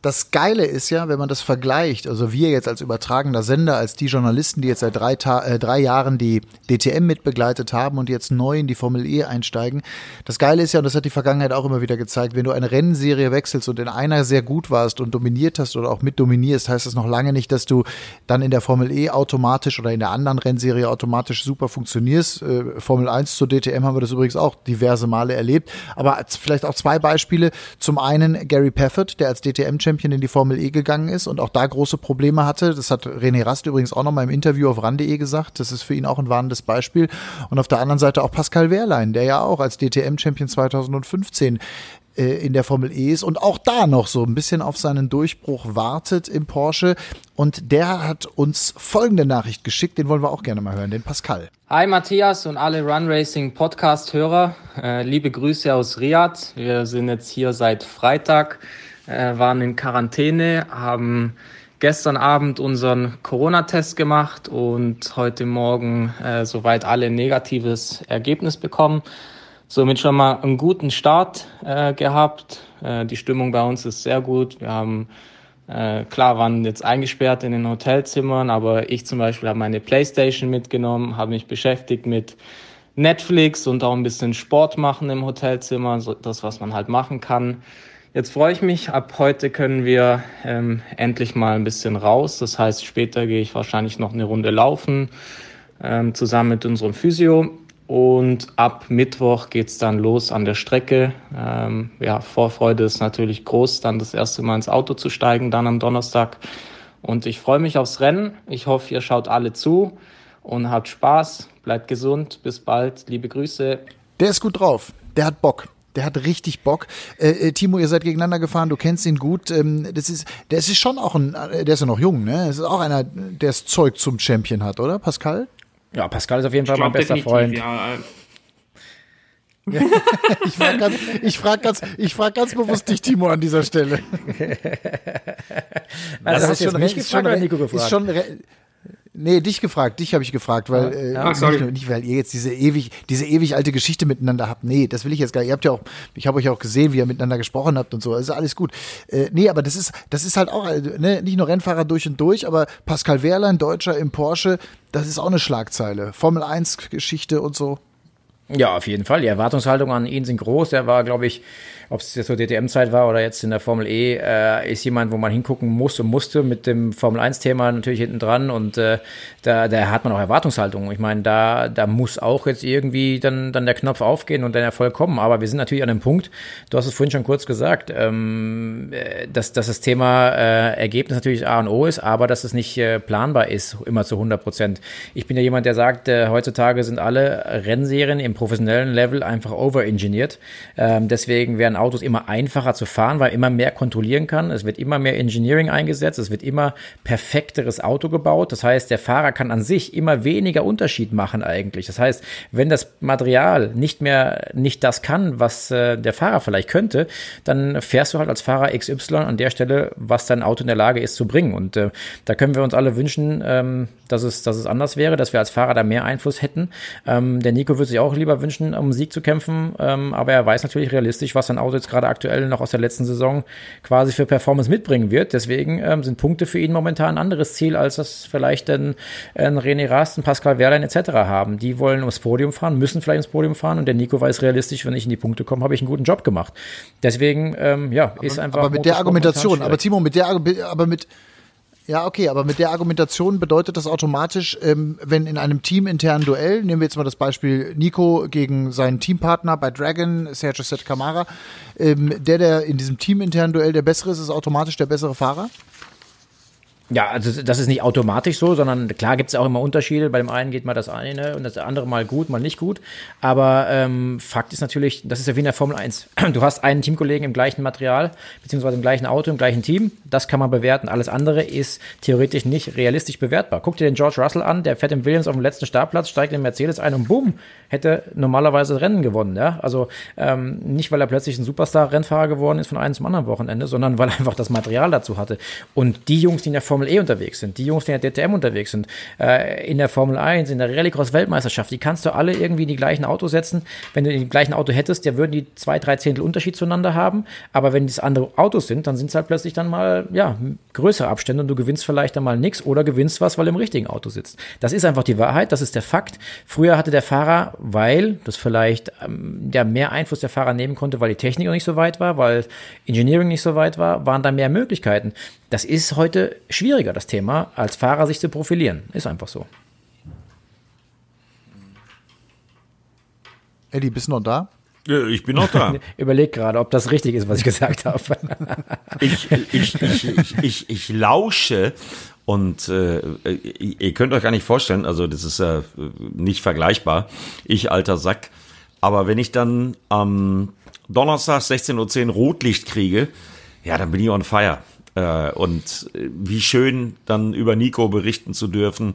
das Geile ist ja, wenn man das vergleicht, also wir jetzt als übertragender Sender, als die Journalisten, die jetzt seit drei, Ta äh, drei Jahren die DTM mitbegleitet haben und jetzt neu in die Formel E einsteigen. Das Geile ist ja, und das hat die Vergangenheit auch immer wieder gezeigt, wenn du eine Rennserie wechselst und in einer sehr gut warst und dominiert hast oder auch mit dominierst, heißt das noch lange nicht, dass du dann in der Formel E automatisch oder in der anderen Rennserie automatisch super funktionierst. Äh, Formel 1 zur DTM haben wir das übrigens auch diverse Male erlebt. Aber vielleicht auch zwei Beispiele. Zum einen Gary Paffett, der als DTM-Champion DTM-Champion in die Formel E gegangen ist und auch da große Probleme hatte. Das hat René Rast übrigens auch noch mal im Interview auf RAN.de gesagt. Das ist für ihn auch ein warnendes Beispiel. Und auf der anderen Seite auch Pascal Wehrlein, der ja auch als DTM-Champion 2015 äh, in der Formel E ist und auch da noch so ein bisschen auf seinen Durchbruch wartet im Porsche. Und der hat uns folgende Nachricht geschickt, den wollen wir auch gerne mal hören, den Pascal. Hi Matthias und alle Run Racing Podcast-Hörer. Äh, liebe Grüße aus Riyadh. Wir sind jetzt hier seit Freitag, äh, waren in Quarantäne, haben gestern Abend unseren Corona-Test gemacht und heute Morgen äh, soweit alle negatives Ergebnis bekommen somit schon mal einen guten Start äh, gehabt. Äh, die Stimmung bei uns ist sehr gut. Wir haben äh, klar waren jetzt eingesperrt in den Hotelzimmern, aber ich zum Beispiel habe meine Playstation mitgenommen, habe mich beschäftigt mit Netflix und auch ein bisschen Sport machen im Hotelzimmer, so das was man halt machen kann. Jetzt freue ich mich. Ab heute können wir ähm, endlich mal ein bisschen raus. Das heißt, später gehe ich wahrscheinlich noch eine Runde laufen ähm, zusammen mit unserem Physio und ab Mittwoch geht's dann los an der Strecke. Ähm, ja, Vorfreude ist natürlich groß, dann das erste Mal ins Auto zu steigen, dann am Donnerstag. Und ich freue mich aufs Rennen. Ich hoffe, ihr schaut alle zu und habt Spaß. Bleibt gesund. Bis bald. Liebe Grüße. Der ist gut drauf. Der hat Bock. Der hat richtig Bock. Äh, äh, Timo, ihr seid gegeneinander gefahren, du kennst ihn gut. Ähm, das ist, der ist schon auch ein, der ist ja noch jung, ne? Das ist auch einer, der das Zeug zum Champion hat, oder, Pascal? Ja, Pascal ist auf jeden Fall mein bester Freund. Ja. (laughs) ich frage ganz, ich frag ganz, ich frag ganz bewusst dich, Timo, an dieser Stelle. (laughs) also das, ist schon, mich gefragt oder Nico gefragt? Ist schon, Nee, dich gefragt, dich habe ich gefragt, weil äh, ja, nicht, nicht, weil ihr jetzt diese ewig, diese ewig alte Geschichte miteinander habt. Nee, das will ich jetzt gar nicht. Ihr habt ja auch, ich habe euch auch gesehen, wie ihr miteinander gesprochen habt und so. Also alles gut. Äh, nee, aber das ist, das ist halt auch, äh, ne, nicht nur Rennfahrer durch und durch, aber Pascal Wehrlein, Deutscher im Porsche, das ist auch eine Schlagzeile. Formel 1 Geschichte und so. Ja, auf jeden Fall. Die Erwartungshaltungen an ihn sind groß. Er war, glaube ich, ob es jetzt zur DTM-Zeit war oder jetzt in der Formel E, äh, ist jemand, wo man hingucken muss und musste mit dem Formel 1-Thema natürlich hinten dran und äh, da, da hat man auch Erwartungshaltungen. Ich meine, da, da muss auch jetzt irgendwie dann, dann der Knopf aufgehen und der Erfolg kommen. Aber wir sind natürlich an dem Punkt, du hast es vorhin schon kurz gesagt, ähm, äh, dass, dass das Thema äh, Ergebnis natürlich A und O ist, aber dass es nicht äh, planbar ist, immer zu 100 Prozent. Ich bin ja jemand, der sagt, äh, heutzutage sind alle Rennserien im professionellen Level einfach overengineert. Ähm, deswegen werden Autos immer einfacher zu fahren, weil immer mehr kontrollieren kann. Es wird immer mehr Engineering eingesetzt, es wird immer perfekteres Auto gebaut. Das heißt, der Fahrer kann an sich immer weniger Unterschied machen eigentlich. Das heißt, wenn das Material nicht mehr nicht das kann, was äh, der Fahrer vielleicht könnte, dann fährst du halt als Fahrer XY an der Stelle, was dein Auto in der Lage ist zu bringen. Und äh, da können wir uns alle wünschen, ähm, dass es, dass es anders wäre, dass wir als Fahrer da mehr Einfluss hätten. Ähm, der Nico würde sich auch lieber wünschen, um Sieg zu kämpfen, ähm, aber er weiß natürlich realistisch, was sein Auto jetzt gerade aktuell noch aus der letzten Saison quasi für Performance mitbringen wird. Deswegen ähm, sind Punkte für ihn momentan ein anderes Ziel, als das vielleicht ein, ein René Rast, ein Pascal Wehrlein etc. haben. Die wollen ums Podium fahren, müssen vielleicht ins Podium fahren und der Nico weiß realistisch, wenn ich in die Punkte komme, habe ich einen guten Job gemacht. Deswegen, ähm, ja, aber, ist einfach. Aber mit der Argumentation, aber Timo, mit der, aber mit, ja, okay, aber mit der Argumentation bedeutet das automatisch, ähm, wenn in einem teaminternen Duell, nehmen wir jetzt mal das Beispiel Nico gegen seinen Teampartner bei Dragon, Sergio Set Camara, ähm, der, der in diesem teaminternen Duell der bessere ist, ist automatisch der bessere Fahrer? Ja, also das ist nicht automatisch so, sondern klar gibt es auch immer Unterschiede. Bei dem einen geht mal das eine und das andere mal gut, mal nicht gut. Aber ähm, Fakt ist natürlich, das ist ja wie in der Formel 1. (clears throat) Du hast einen Teamkollegen im gleichen Material, beziehungsweise im gleichen Auto, im gleichen Team. Das kann man bewerten. Alles andere ist theoretisch nicht realistisch bewertbar. Guck dir den George Russell an, der fährt im Williams auf dem letzten Startplatz, steigt in den Mercedes ein und bumm, hätte normalerweise Rennen gewonnen. Ja? Also ähm, nicht, weil er plötzlich ein Superstar-Rennfahrer geworden ist von einem zum anderen Wochenende, sondern weil er einfach das Material dazu hatte. Und die Jungs, die in der Formel E unterwegs sind, die Jungs, die in der DTM unterwegs sind, äh, in der Formel 1, in der Rallycross-Weltmeisterschaft, die kannst du alle irgendwie in die gleichen Autos setzen. Wenn du die gleichen Auto hättest, ja würden die zwei, drei Zehntel Unterschied zueinander haben. Aber wenn das andere Autos sind, dann sind es halt plötzlich dann mal, ja, größere Abstände und du gewinnst vielleicht dann mal nichts oder gewinnst was, weil du im richtigen Auto sitzt. Das ist einfach die Wahrheit, das ist der Fakt. Früher hatte der Fahrer weil das vielleicht ähm, ja, mehr Einfluss der Fahrer nehmen konnte, weil die Technik noch nicht so weit war, weil Engineering nicht so weit war, waren da mehr Möglichkeiten. Das ist heute schwieriger, das Thema, als Fahrer sich zu profilieren. Ist einfach so. Eddie, bist du noch da? Ich bin noch da. (laughs) Überleg gerade, ob das richtig ist, was ich gesagt habe. (laughs) ich, ich, ich, ich, ich, lausche und äh, ihr könnt euch gar nicht vorstellen, also das ist ja nicht vergleichbar. Ich, alter Sack. Aber wenn ich dann am Donnerstag 16.10 Uhr Rotlicht kriege, ja, dann bin ich on fire. Äh, und wie schön, dann über Nico berichten zu dürfen.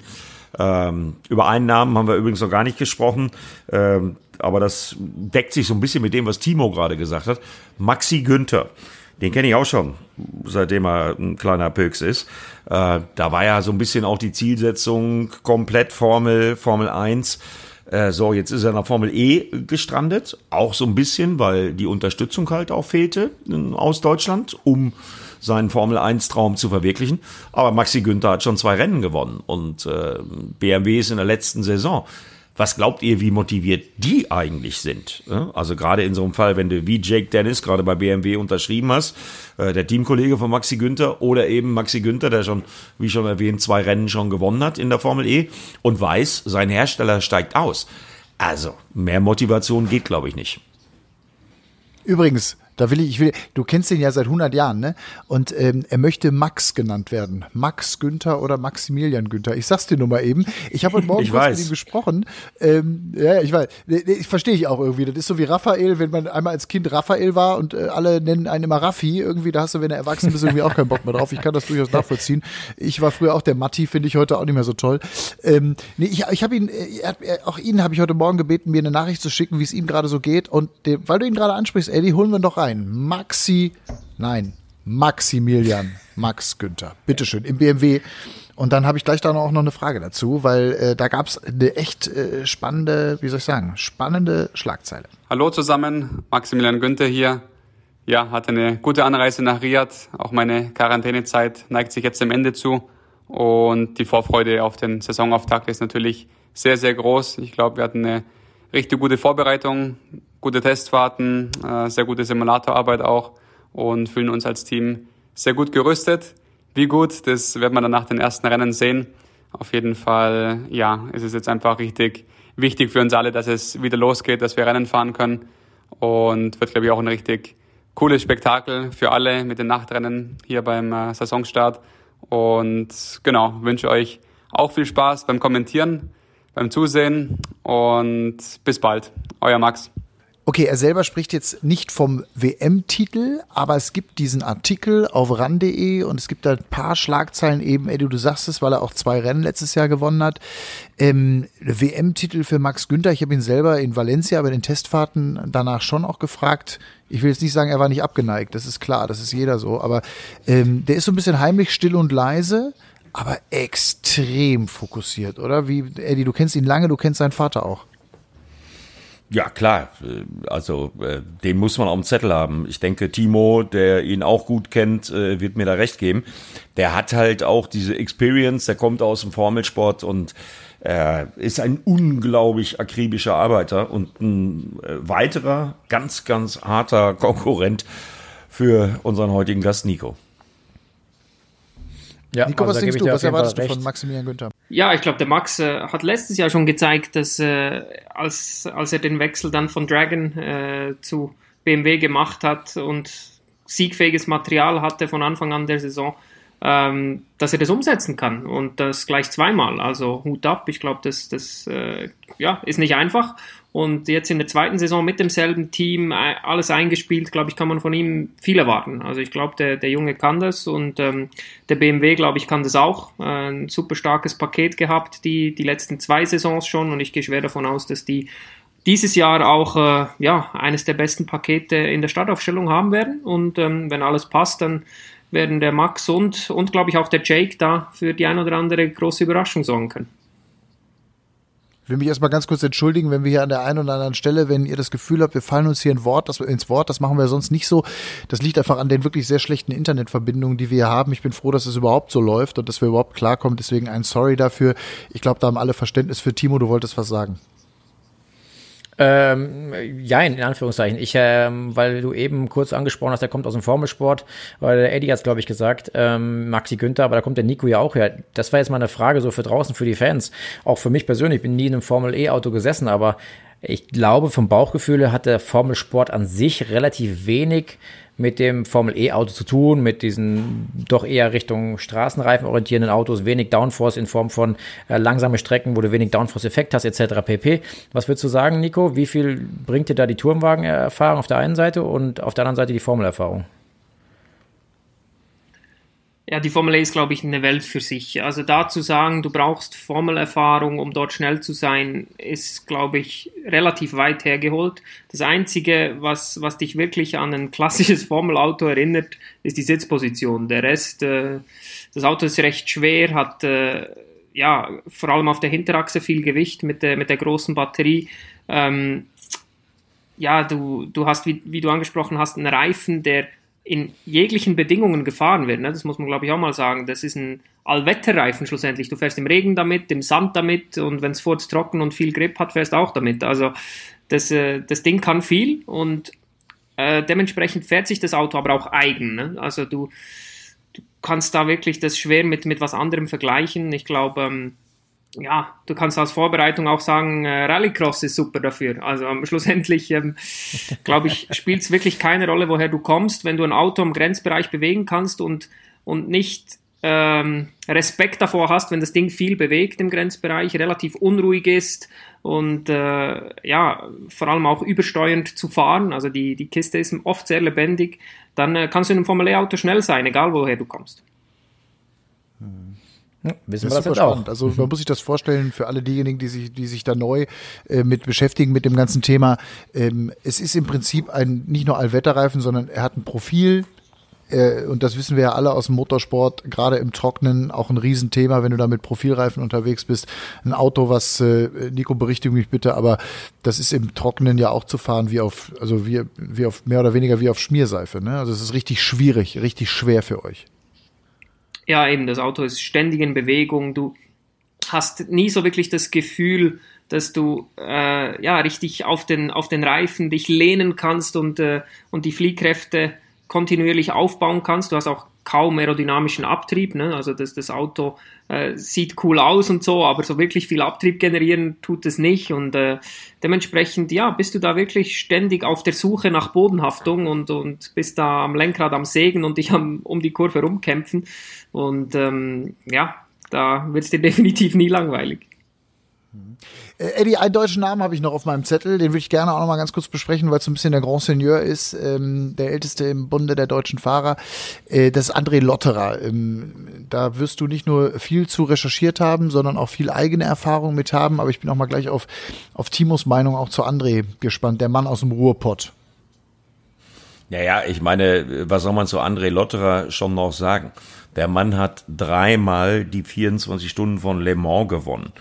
Ähm, über einen Namen haben wir übrigens noch gar nicht gesprochen. Ähm, aber das deckt sich so ein bisschen mit dem, was Timo gerade gesagt hat. Maxi Günther. Den kenne ich auch schon, seitdem er ein kleiner Pöks ist. Äh, da war ja so ein bisschen auch die Zielsetzung komplett Formel, Formel 1. Äh, so, jetzt ist er nach Formel E gestrandet. Auch so ein bisschen, weil die Unterstützung halt auch fehlte äh, aus Deutschland, um seinen Formel 1 Traum zu verwirklichen. Aber Maxi Günther hat schon zwei Rennen gewonnen und äh, BMW ist in der letzten Saison. Was glaubt ihr, wie motiviert die eigentlich sind? Also gerade in so einem Fall, wenn du wie Jake Dennis gerade bei BMW unterschrieben hast, äh, der Teamkollege von Maxi Günther oder eben Maxi Günther, der schon, wie schon erwähnt, zwei Rennen schon gewonnen hat in der Formel E und weiß, sein Hersteller steigt aus. Also, mehr Motivation geht, glaube ich, nicht. Übrigens, da will ich, ich will, du kennst ihn ja seit 100 Jahren, ne? Und ähm, er möchte Max genannt werden. Max Günther oder Maximilian Günther. Ich sag's dir nur mal eben. Ich habe heute Morgen kurz mit ihm gesprochen. Ähm, ja, ich weiß. Ich verstehe ich auch irgendwie. Das ist so wie Raphael, wenn man einmal als Kind Raphael war und äh, alle nennen einen immer Raffi. Irgendwie, da hast du, wenn er erwachsen bist, irgendwie auch keinen Bock mehr drauf. Ich kann das durchaus nachvollziehen. Ich war früher auch der Matti, finde ich heute auch nicht mehr so toll. Ähm, nee, ich, ich habe ihn, äh, auch ihn habe ich heute Morgen gebeten, mir eine Nachricht zu schicken, wie es ihm gerade so geht. Und dem, weil du ihn gerade ansprichst, Eddie, holen wir doch rein rein. Maxi, nein, Maximilian Max Günther. Bitteschön, im BMW. Und dann habe ich gleich da auch noch eine Frage dazu, weil äh, da gab es eine echt äh, spannende, wie soll ich sagen, spannende Schlagzeile. Hallo zusammen, Maximilian Günther hier. Ja, hatte eine gute Anreise nach Riyadh. Auch meine Quarantänezeit neigt sich jetzt dem Ende zu. Und die Vorfreude auf den Saisonauftakt ist natürlich sehr, sehr groß. Ich glaube, wir hatten eine richtig gute Vorbereitung gute Testfahrten, äh, sehr gute Simulatorarbeit auch und fühlen uns als Team sehr gut gerüstet. Wie gut, das wird man dann nach den ersten Rennen sehen. Auf jeden Fall, ja, ist es jetzt einfach richtig wichtig für uns alle, dass es wieder losgeht, dass wir Rennen fahren können und wird, glaube ich, auch ein richtig cooles Spektakel für alle mit den Nachtrennen hier beim äh, Saisonstart. Und genau, wünsche euch auch viel Spaß beim Kommentieren, beim Zusehen und bis bald. Euer Max. Okay, er selber spricht jetzt nicht vom WM-Titel, aber es gibt diesen Artikel auf ran.de und es gibt da ein paar Schlagzeilen eben, Eddie, du sagst es, weil er auch zwei Rennen letztes Jahr gewonnen hat. Ähm, WM-Titel für Max Günther, ich habe ihn selber in Valencia bei den Testfahrten danach schon auch gefragt. Ich will jetzt nicht sagen, er war nicht abgeneigt, das ist klar, das ist jeder so, aber ähm, der ist so ein bisschen heimlich, still und leise, aber extrem fokussiert, oder? Wie, Eddie, du kennst ihn lange, du kennst seinen Vater auch. Ja, klar. Also äh, den muss man auf dem Zettel haben. Ich denke, Timo, der ihn auch gut kennt, äh, wird mir da recht geben. Der hat halt auch diese Experience, der kommt aus dem Formelsport und er ist ein unglaublich akribischer Arbeiter und ein äh, weiterer, ganz, ganz harter Konkurrent für unseren heutigen Gast Nico. Ja, Nico, also was denkst du, was erwartest du von Maximilian Günther? Ja, ich glaube, der Max äh, hat letztes Jahr schon gezeigt, dass äh, als, als er den Wechsel dann von Dragon äh, zu BMW gemacht hat und siegfähiges Material hatte von Anfang an der Saison, ähm, dass er das umsetzen kann. Und das gleich zweimal. Also Hut ab, ich glaube, das, das äh, ja, ist nicht einfach und jetzt in der zweiten Saison mit demselben Team, äh, alles eingespielt, glaube ich, kann man von ihm viel erwarten. Also ich glaube, der, der Junge kann das und ähm, der BMW, glaube ich, kann das auch. Äh, ein super starkes Paket gehabt, die, die letzten zwei Saisons schon und ich gehe schwer davon aus, dass die dieses Jahr auch äh, ja, eines der besten Pakete in der Startaufstellung haben werden. Und ähm, wenn alles passt, dann werden der Max und, und glaube ich auch der Jake da für die ein oder andere große Überraschung sorgen können. Ich will mich erstmal ganz kurz entschuldigen, wenn wir hier an der einen oder anderen Stelle, wenn ihr das Gefühl habt, wir fallen uns hier in Wort, das, ins Wort, das machen wir sonst nicht so. Das liegt einfach an den wirklich sehr schlechten Internetverbindungen, die wir hier haben. Ich bin froh, dass es überhaupt so läuft und dass wir überhaupt klarkommen. Deswegen ein Sorry dafür. Ich glaube, da haben alle Verständnis für Timo. Du wolltest was sagen. Ähm, ja, in Anführungszeichen. Ich, ähm, weil du eben kurz angesprochen hast, der kommt aus dem Formelsport, weil der Eddie hat es, glaube ich, gesagt, ähm, Maxi Günther, aber da kommt der Nico ja auch her. Das war jetzt mal eine Frage so für draußen, für die Fans. Auch für mich persönlich, ich bin nie in einem Formel-E-Auto gesessen, aber Ich glaube, vom Bauchgefühl hat der Formelsport an sich relativ wenig mit dem Formel E-Auto zu tun, mit diesen doch eher Richtung Straßenreifen orientierenden Autos, wenig Downforce in Form von äh, langsame Strecken, wo du wenig Downforce-Effekt hast, etc. pp. Was würdest du sagen, Nico? Wie viel bringt dir da die Turmwagen-Erfahrung auf der einen Seite und auf der anderen Seite die Formel-Erfahrung? Ja, die Formel E ist, glaube ich, eine Welt für sich. Also da zu sagen, du brauchst Formelerfahrung, um dort schnell zu sein, ist, glaube ich, relativ weit hergeholt. Das Einzige, was, was dich wirklich an ein klassisches (laughs) Formelauto erinnert, ist die Sitzposition. Der Rest, äh, das Auto ist recht schwer, hat äh, ja vor allem auf der Hinterachse viel Gewicht mit der, mit der großen Batterie. Ähm, ja, du, du hast, wie, wie du angesprochen hast, einen Reifen, der in jeglichen Bedingungen gefahren wird. Ne? Das muss man, glaube ich, auch mal sagen. Das ist ein Allwetterreifen schlussendlich. Du fährst im Regen damit, im Sand damit und wenn es kurz trocken und viel Grip hat, fährst auch damit. Also das, äh, das Ding kann viel und äh, dementsprechend fährt sich das Auto aber auch eigen. Ne? Also du, du kannst da wirklich das schwer mit, mit was anderem vergleichen. Ich glaube, ähm, ja, du kannst als Vorbereitung auch sagen, äh, Rallycross ist super dafür. Also (laughs) ähm, schlussendlich, ähm, glaube ich, spielt es wirklich keine Rolle, woher du kommst, wenn du ein Auto im Grenzbereich bewegen kannst und, und nicht ähm, Respekt davor hast, wenn das Ding viel bewegt im Grenzbereich, relativ unruhig ist und äh, ja, vor allem auch übersteuernd zu fahren. Also die, die Kiste ist oft sehr lebendig. Dann äh, kannst du in einem Formel-E-Auto schnell sein, egal woher du kommst. Ja, wissen das wir das jetzt spannend. auch. Also man muss sich das vorstellen für alle diejenigen, die sich, die sich da neu äh, mit beschäftigen mit dem ganzen Thema. Ähm, es ist im Prinzip ein nicht nur Allwetterreifen, sondern er hat ein Profil. Äh, und das wissen wir ja alle aus dem Motorsport, gerade im Trocknen auch ein Riesenthema, wenn du da mit Profilreifen unterwegs bist. Ein Auto, was, äh, Nico, berichtige mich bitte, aber das ist im Trocknen ja auch zu fahren wie auf, also wie, wie auf mehr oder weniger wie auf Schmierseife. Ne? Also es ist richtig schwierig, richtig schwer für euch. Ja, eben, das Auto ist ständig in Bewegung. Du hast nie so wirklich das Gefühl, dass du äh, ja richtig auf den auf den Reifen dich lehnen kannst und äh, und die Fliehkräfte kontinuierlich aufbauen kannst. Du hast auch kaum aerodynamischen Abtrieb. Ne? Also das, das Auto äh, sieht cool aus und so, aber so wirklich viel Abtrieb generieren tut es nicht. Und äh, dementsprechend, ja, bist du da wirklich ständig auf der Suche nach Bodenhaftung und, und bist da am Lenkrad am Sägen und dich am, um die Kurve rumkämpfen. Und ähm, ja, da wird es dir (laughs) definitiv nie langweilig. Äh, Eddie, einen deutschen Namen habe ich noch auf meinem Zettel, den würde ich gerne auch noch mal ganz kurz besprechen, weil es so ein bisschen der Grand Seigneur ist, ähm, der älteste im Bunde der deutschen Fahrer. Äh, das ist André Lotterer. Ähm, da wirst du nicht nur viel zu recherchiert haben, sondern auch viel eigene Erfahrung mit haben. Aber ich bin auch mal gleich auf, auf Timos Meinung auch zu André gespannt, der Mann aus dem Ruhrpott. Naja, ich meine, was soll man zu André Lotterer schon noch sagen? Der Mann hat dreimal die 24 Stunden von Le Mans gewonnen.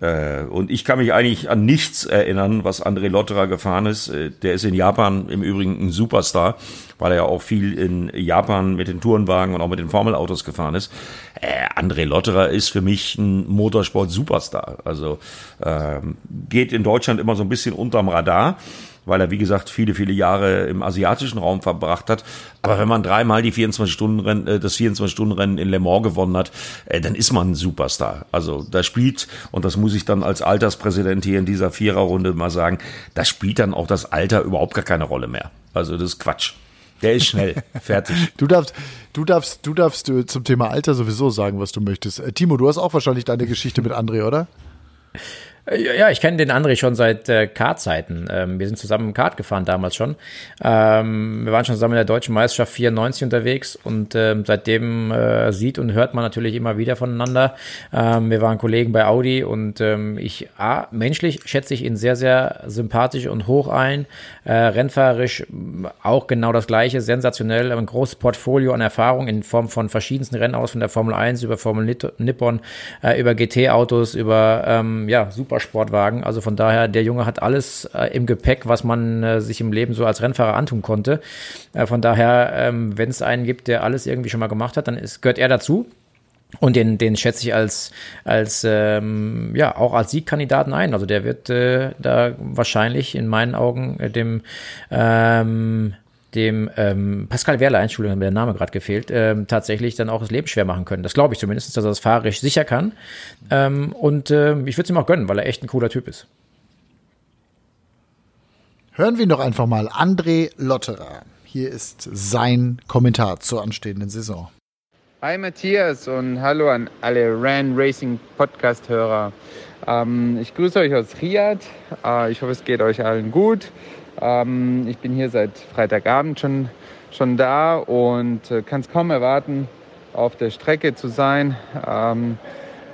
Äh, und ich kann mich eigentlich an nichts erinnern, was André Lotterer gefahren ist. Äh, der ist in Japan im Übrigen ein Superstar, weil er ja auch viel in Japan mit den Tourenwagen und auch mit den Formelautos gefahren ist. Äh, André Lotterer ist für mich ein Motorsport-Superstar. Also äh, geht in Deutschland immer so ein bisschen unterm Radar weil er, wie gesagt, viele, viele Jahre im asiatischen Raum verbracht hat. Aber wenn man dreimal die 24-Stunden-Rennen, äh, das 24-Stunden-Rennen in Le Mans gewonnen hat, äh, dann ist man ein Superstar. Also da spielt, und das muss ich dann als Alterspräsident hier in dieser Viererrunde mal sagen, da spielt dann auch das Alter überhaupt gar keine Rolle mehr. Also das ist Quatsch. Der ist schnell. (laughs) Fertig. Du darfst, du darfst, du darfst äh, zum Thema Alter sowieso sagen, was du möchtest. Timo, du hast auch wahrscheinlich deine Geschichte mit André, oder? Ja, ich kenne den André schon seit äh, Kartzeiten. Ähm, wir sind zusammen Kart gefahren damals schon. Ähm, wir waren schon zusammen in der deutschen Meisterschaft 94 unterwegs und ähm, seitdem äh, sieht und hört man natürlich immer wieder voneinander. Ähm, wir waren Kollegen bei Audi und ähm, ich, ah, menschlich schätze ich ihn sehr, sehr sympathisch und hoch ein. Äh, rennfahrerisch auch genau das gleiche, sensationell, ein großes Portfolio an Erfahrung in Form von verschiedensten Rennen aus, von der Formel 1 über Formel Nippon, äh, über GT-Autos, über ähm, ja, super Supersportwagen. Also von daher, der Junge hat alles äh, im Gepäck, was man äh, sich im Leben so als Rennfahrer antun konnte. Äh, von daher, ähm, wenn es einen gibt, der alles irgendwie schon mal gemacht hat, dann ist, gehört er dazu. Und den, den schätze ich als, als ähm, ja, auch als Siegkandidaten ein. Also der wird äh, da wahrscheinlich in meinen Augen äh, dem ähm, dem ähm, Pascal Wehrle, Entschuldigung, hat mir der Name gerade gefehlt, ähm, tatsächlich dann auch das Leben schwer machen können. Das glaube ich zumindest, dass er das fahrerisch sicher kann. Ähm, und äh, ich würde es ihm auch gönnen, weil er echt ein cooler Typ ist. Hören wir doch einfach mal André Lotterer. Hier ist sein Kommentar zur anstehenden Saison. Hi Matthias und hallo an alle Ran Racing Podcast-Hörer. Ähm, ich grüße euch aus Riyadh. Äh, ich hoffe, es geht euch allen gut. Ähm, ich bin hier seit Freitagabend schon, schon da und äh, kann es kaum erwarten, auf der Strecke zu sein. Ähm,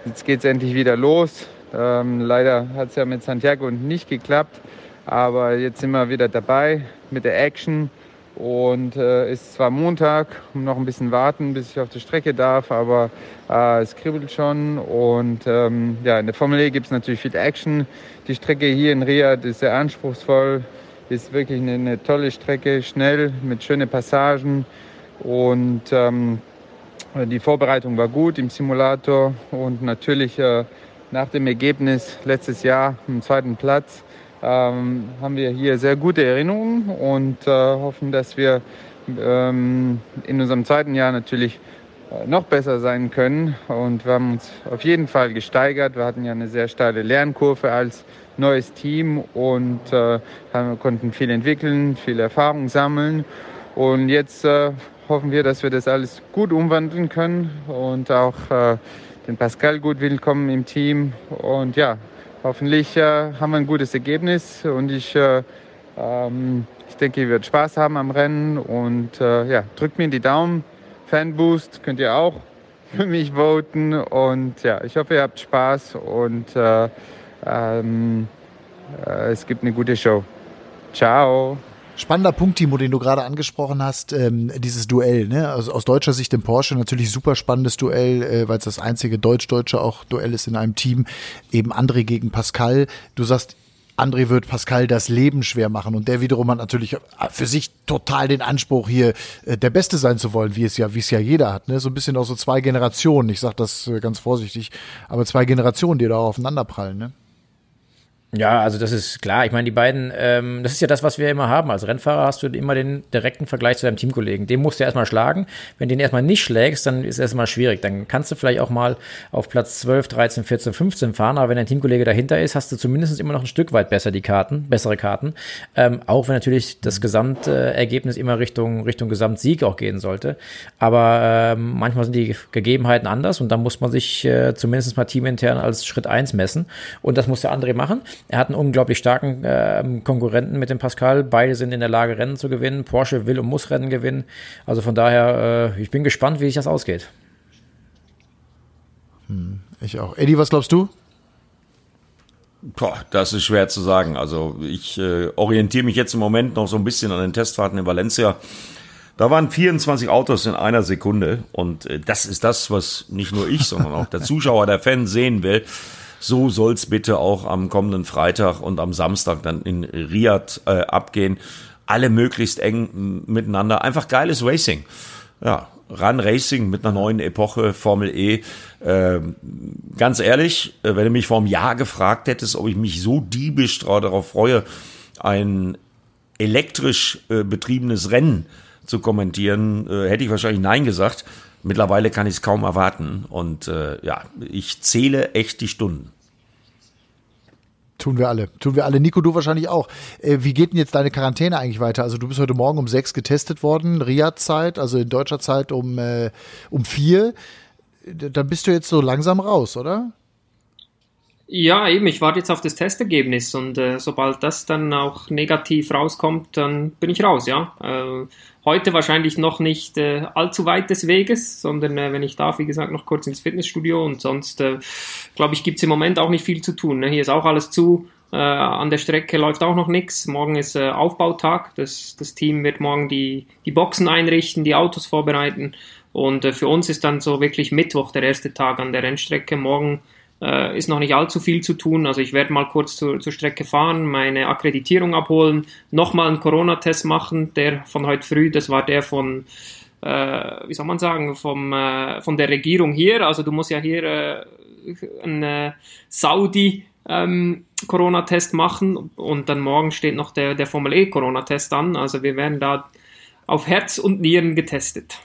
jetzt geht es endlich wieder los. Ähm, leider hat es ja mit Santiago nicht geklappt. Aber jetzt sind wir wieder dabei mit der Action. Und äh, ist zwar Montag, um noch ein bisschen warten, bis ich auf die Strecke darf, aber äh, es kribbelt schon. Und ähm, ja, in der Formel E gibt es natürlich viel Action. Die Strecke hier in Riyadh ist sehr anspruchsvoll, ist wirklich eine, eine tolle Strecke, schnell, mit schönen Passagen. Und ähm, die Vorbereitung war gut im Simulator und natürlich äh, nach dem Ergebnis letztes Jahr im zweiten Platz ähm, haben wir hier sehr gute Erinnerungen und äh, hoffen, dass wir ähm, in unserem zweiten Jahr natürlich noch besser sein können. Und wir haben uns auf jeden Fall gesteigert. Wir hatten ja eine sehr steile Lernkurve als neues Team und äh, konnten viel entwickeln, viel Erfahrung sammeln. Und jetzt äh, hoffen wir, dass wir das alles gut umwandeln können und auch äh, den Pascal gut willkommen im Team. Und ja, hoffentlich äh, haben wir ein gutes Ergebnis und ich, äh, ähm, ich denke, ihr werdet Spaß haben am Rennen und äh, ja, drückt mir die Daumen. Fanboost könnt ihr auch für mich voten und ja, ich hoffe, ihr habt Spaß und äh, ähm, äh, es gibt eine gute Show. Ciao. Spannender Punkt, Timo, den du gerade angesprochen hast, ähm, dieses Duell. Ne? Also aus deutscher Sicht im Porsche natürlich super spannendes Duell, äh, weil es das einzige deutsch-deutsche auch Duell ist in einem Team. Eben André gegen Pascal. Du sagst, André wird Pascal das Leben schwer machen und der wiederum hat natürlich für sich total den Anspruch hier äh, der Beste sein zu wollen, wie es ja wie es ja jeder hat, ne? So ein bisschen auch so zwei Generationen. Ich sage das äh, ganz vorsichtig, aber zwei Generationen, die da aufeinanderprallen, ne? Ja, also das ist klar. Ich meine, die beiden, ähm, das ist ja das, was wir immer haben. Als Rennfahrer hast du immer den direkten Vergleich zu deinem Teamkollegen. Den musst du erstmal schlagen. Wenn du den erstmal nicht schlägst, dann ist es erstmal schwierig. Dann kannst du vielleicht auch mal auf Platz 12, 13, 14, 15 fahren. Aber wenn dein Teamkollege dahinter ist, hast du zumindest immer noch ein Stück weit besser die Karten, bessere Karten. Ähm, auch wenn natürlich das Gesamtergebnis immer Richtung, Richtung Gesamtsieg auch gehen sollte. Aber ähm, manchmal sind die Gegebenheiten anders und da muss man sich äh, zumindest mal teamintern als Schritt eins messen. Und das muss der andere machen. Er hat einen unglaublich starken äh, Konkurrenten mit dem Pascal. Beide sind in der Lage, Rennen zu gewinnen. Porsche will und muss Rennen gewinnen. Also von daher, äh, ich bin gespannt, wie sich das ausgeht. Hm, ich auch. Eddie, was glaubst du? Boah, das ist schwer zu sagen. Also ich äh, orientiere mich jetzt im Moment noch so ein bisschen an den Testfahrten in Valencia. Da waren 24 Autos in einer Sekunde und äh, das ist das, was nicht nur ich, sondern auch der (laughs) Zuschauer, der Fan sehen will. So soll's bitte auch am kommenden Freitag und am Samstag dann in Riyadh äh, abgehen. Alle möglichst eng miteinander. Einfach geiles Racing. Ja, Run Racing mit einer neuen Epoche, Formel E. Äh, ganz ehrlich, äh, wenn du mich vor einem Jahr gefragt hättest, ob ich mich so diebisch darauf freue, ein elektrisch äh, betriebenes Rennen zu kommentieren, äh, hätte ich wahrscheinlich Nein gesagt. Mittlerweile kann ich es kaum erwarten. Und äh, ja, ich zähle echt die Stunden. Tun wir alle. Tun wir alle. Nico, du wahrscheinlich auch. Äh, wie geht denn jetzt deine Quarantäne eigentlich weiter? Also du bist heute Morgen um sechs getestet worden, Riyadh-Zeit, also in deutscher Zeit um, äh, um vier. Dann bist du jetzt so langsam raus, oder? Ja, eben. Ich warte jetzt auf das Testergebnis und äh, sobald das dann auch negativ rauskommt, dann bin ich raus, ja. Heute wahrscheinlich noch nicht äh, allzu weit des Weges, sondern äh, wenn ich darf, wie gesagt, noch kurz ins Fitnessstudio und sonst, äh, glaube ich, gibt's im Moment auch nicht viel zu tun. Ne? Hier ist auch alles zu. Äh, an der Strecke läuft auch noch nichts. Morgen ist äh, Aufbautag. Das, das Team wird morgen die, die Boxen einrichten, die Autos vorbereiten. Und äh, für uns ist dann so wirklich Mittwoch der erste Tag an der Rennstrecke. Morgen äh, ist noch nicht allzu viel zu tun. Also ich werde mal kurz zur, zur Strecke fahren, meine Akkreditierung abholen, nochmal einen Corona-Test machen. Der von heute früh, das war der von, äh, wie soll man sagen, vom, äh, von der Regierung hier. Also du musst ja hier äh, einen äh, Saudi ähm, machen und dann morgen steht noch der, der Formel E Corona-Test an. Also wir werden da auf Herz und Nieren getestet.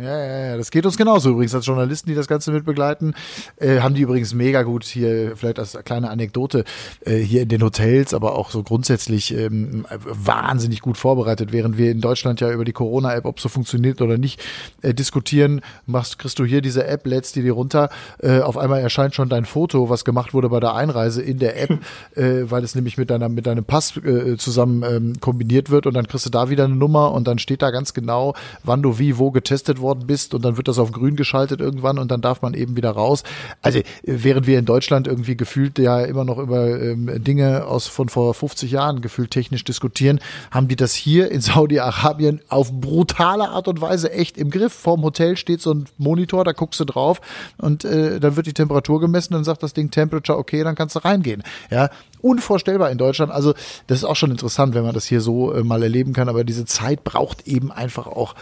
Ja, ja, ja, das geht uns genauso übrigens als Journalisten, die das Ganze mitbegleiten. Äh, haben die übrigens mega gut hier, vielleicht als kleine Anekdote, äh, hier in den Hotels, aber auch so grundsätzlich ähm, wahnsinnig gut vorbereitet. Während wir in Deutschland ja über die Corona-App, ob so funktioniert oder nicht, äh, diskutieren, machst, kriegst du hier diese App, lädst die dir runter. Äh, auf einmal erscheint schon dein Foto, was gemacht wurde bei der Einreise in der App, (laughs) äh, weil es nämlich mit, deiner, mit deinem Pass äh, zusammen ähm, kombiniert wird und dann kriegst du da wieder eine Nummer und dann steht da ganz genau, wann du wie wo getestet worden bist und dann wird das auf grün geschaltet irgendwann und dann darf man eben wieder raus. Also während wir in Deutschland irgendwie gefühlt ja immer noch über ähm, Dinge aus von vor 50 Jahren gefühlt technisch diskutieren, haben die das hier in Saudi-Arabien auf brutale Art und Weise echt im Griff. Vorm Hotel steht so ein Monitor, da guckst du drauf und äh, dann wird die Temperatur gemessen, dann sagt das Ding Temperature okay, dann kannst du reingehen. Ja, unvorstellbar in Deutschland. Also das ist auch schon interessant, wenn man das hier so äh, mal erleben kann. Aber diese Zeit braucht eben einfach auch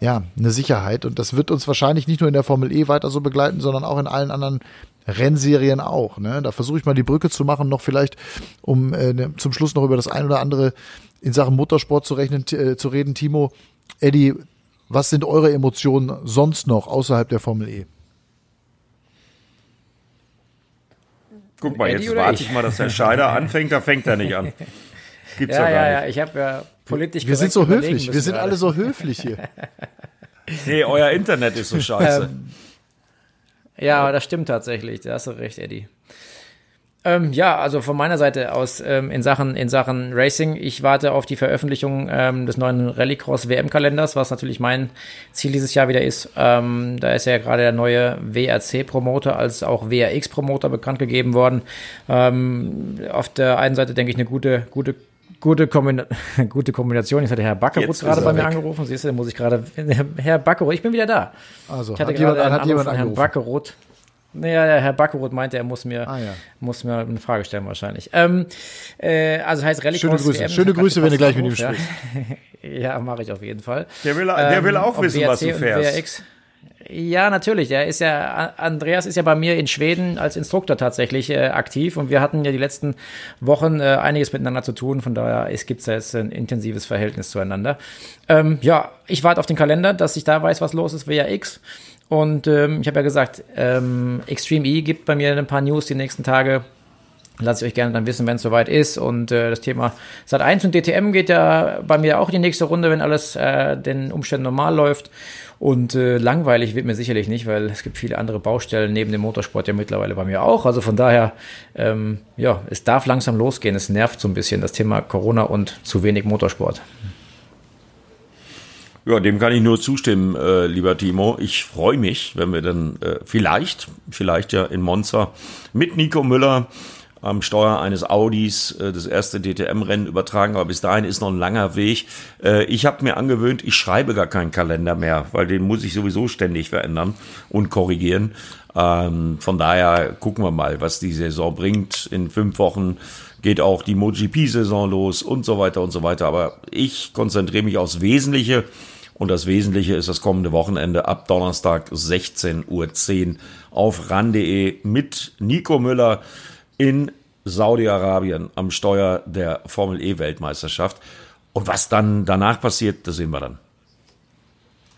ja eine Sicherheit und das wird uns wahrscheinlich nicht nur in der Formel E weiter so begleiten, sondern auch in allen anderen Rennserien auch. Ne? Da versuche ich mal die Brücke zu machen, noch vielleicht, um äh, ne, zum Schluss noch über das ein oder andere in Sachen Motorsport zu, rechnen, äh, zu reden. Timo, Eddie, was sind eure Emotionen sonst noch außerhalb der Formel E? Guck mal, jetzt warte ich mal, dass der Scheider anfängt, da fängt er nicht an. (laughs) Gibt's ja, ja, ja, ich habe ja politisch Wir sind so höflich, wir sind gerade. alle so höflich hier. (laughs) nee, euer Internet ist so scheiße. Ähm, ja, das stimmt tatsächlich, da hast du recht, Eddie. Ähm, ja, also von meiner Seite aus ähm, in Sachen in Sachen Racing. Ich warte auf die Veröffentlichung ähm, des neuen Rallycross WM-Kalenders, was natürlich mein Ziel dieses Jahr wieder ist. Ähm, da ist ja gerade der neue WRC-Promoter als auch WRX-Promoter bekannt gegeben worden. Ähm, auf der einen Seite denke ich eine gute gute gute, Kombina (laughs) gute Kombination. Jetzt hat der Herr Backerut gerade bei mir weg. angerufen. Siehst du, muss ich gerade. (laughs) Herr Backerut, ich bin wieder da. Also, ich hatte gerade einen Anruf von Herrn Backerut. Naja, der Herr Backeroth meinte, er muss mir, ah, ja. muss mir eine Frage stellen wahrscheinlich. Ähm, äh, also heißt Rallye Schöne Grüße, Schöne Grüße wenn du gleich mit ihm sprichst. Ja, (laughs) ja mache ich auf jeden Fall. Der will, der ähm, will auch wissen, was du fährst. WRX, ja, natürlich. Er ist ja, Andreas ist ja bei mir in Schweden als Instruktor tatsächlich äh, aktiv und wir hatten ja die letzten Wochen äh, einiges miteinander zu tun. Von daher es gibt ja jetzt ein intensives Verhältnis zueinander. Ähm, ja, ich warte auf den Kalender, dass ich da weiß, was los ist, WRX. Und ähm, ich habe ja gesagt, ähm, Extreme E gibt bei mir ein paar News die nächsten Tage. Lasse ich euch gerne dann wissen, wenn es soweit ist. Und äh, das Thema Sat 1 und DTM geht ja bei mir auch in die nächste Runde, wenn alles äh, den Umständen normal läuft. Und äh, langweilig wird mir sicherlich nicht, weil es gibt viele andere Baustellen neben dem Motorsport ja mittlerweile bei mir auch. Also von daher, ähm, ja, es darf langsam losgehen. Es nervt so ein bisschen das Thema Corona und zu wenig Motorsport. Ja, dem kann ich nur zustimmen, äh, lieber Timo. Ich freue mich, wenn wir dann äh, vielleicht, vielleicht ja in Monza mit Nico Müller am Steuer eines Audis äh, das erste DTM-Rennen übertragen, aber bis dahin ist noch ein langer Weg. Äh, ich habe mir angewöhnt, ich schreibe gar keinen Kalender mehr, weil den muss ich sowieso ständig verändern und korrigieren. Ähm, von daher gucken wir mal, was die Saison bringt. In fünf Wochen geht auch die MotoGP-Saison los und so weiter und so weiter. Aber ich konzentriere mich aufs Wesentliche und das Wesentliche ist das kommende Wochenende ab Donnerstag 16.10 Uhr auf ran.de mit Nico Müller in Saudi-Arabien am Steuer der Formel E Weltmeisterschaft. Und was dann danach passiert, das sehen wir dann.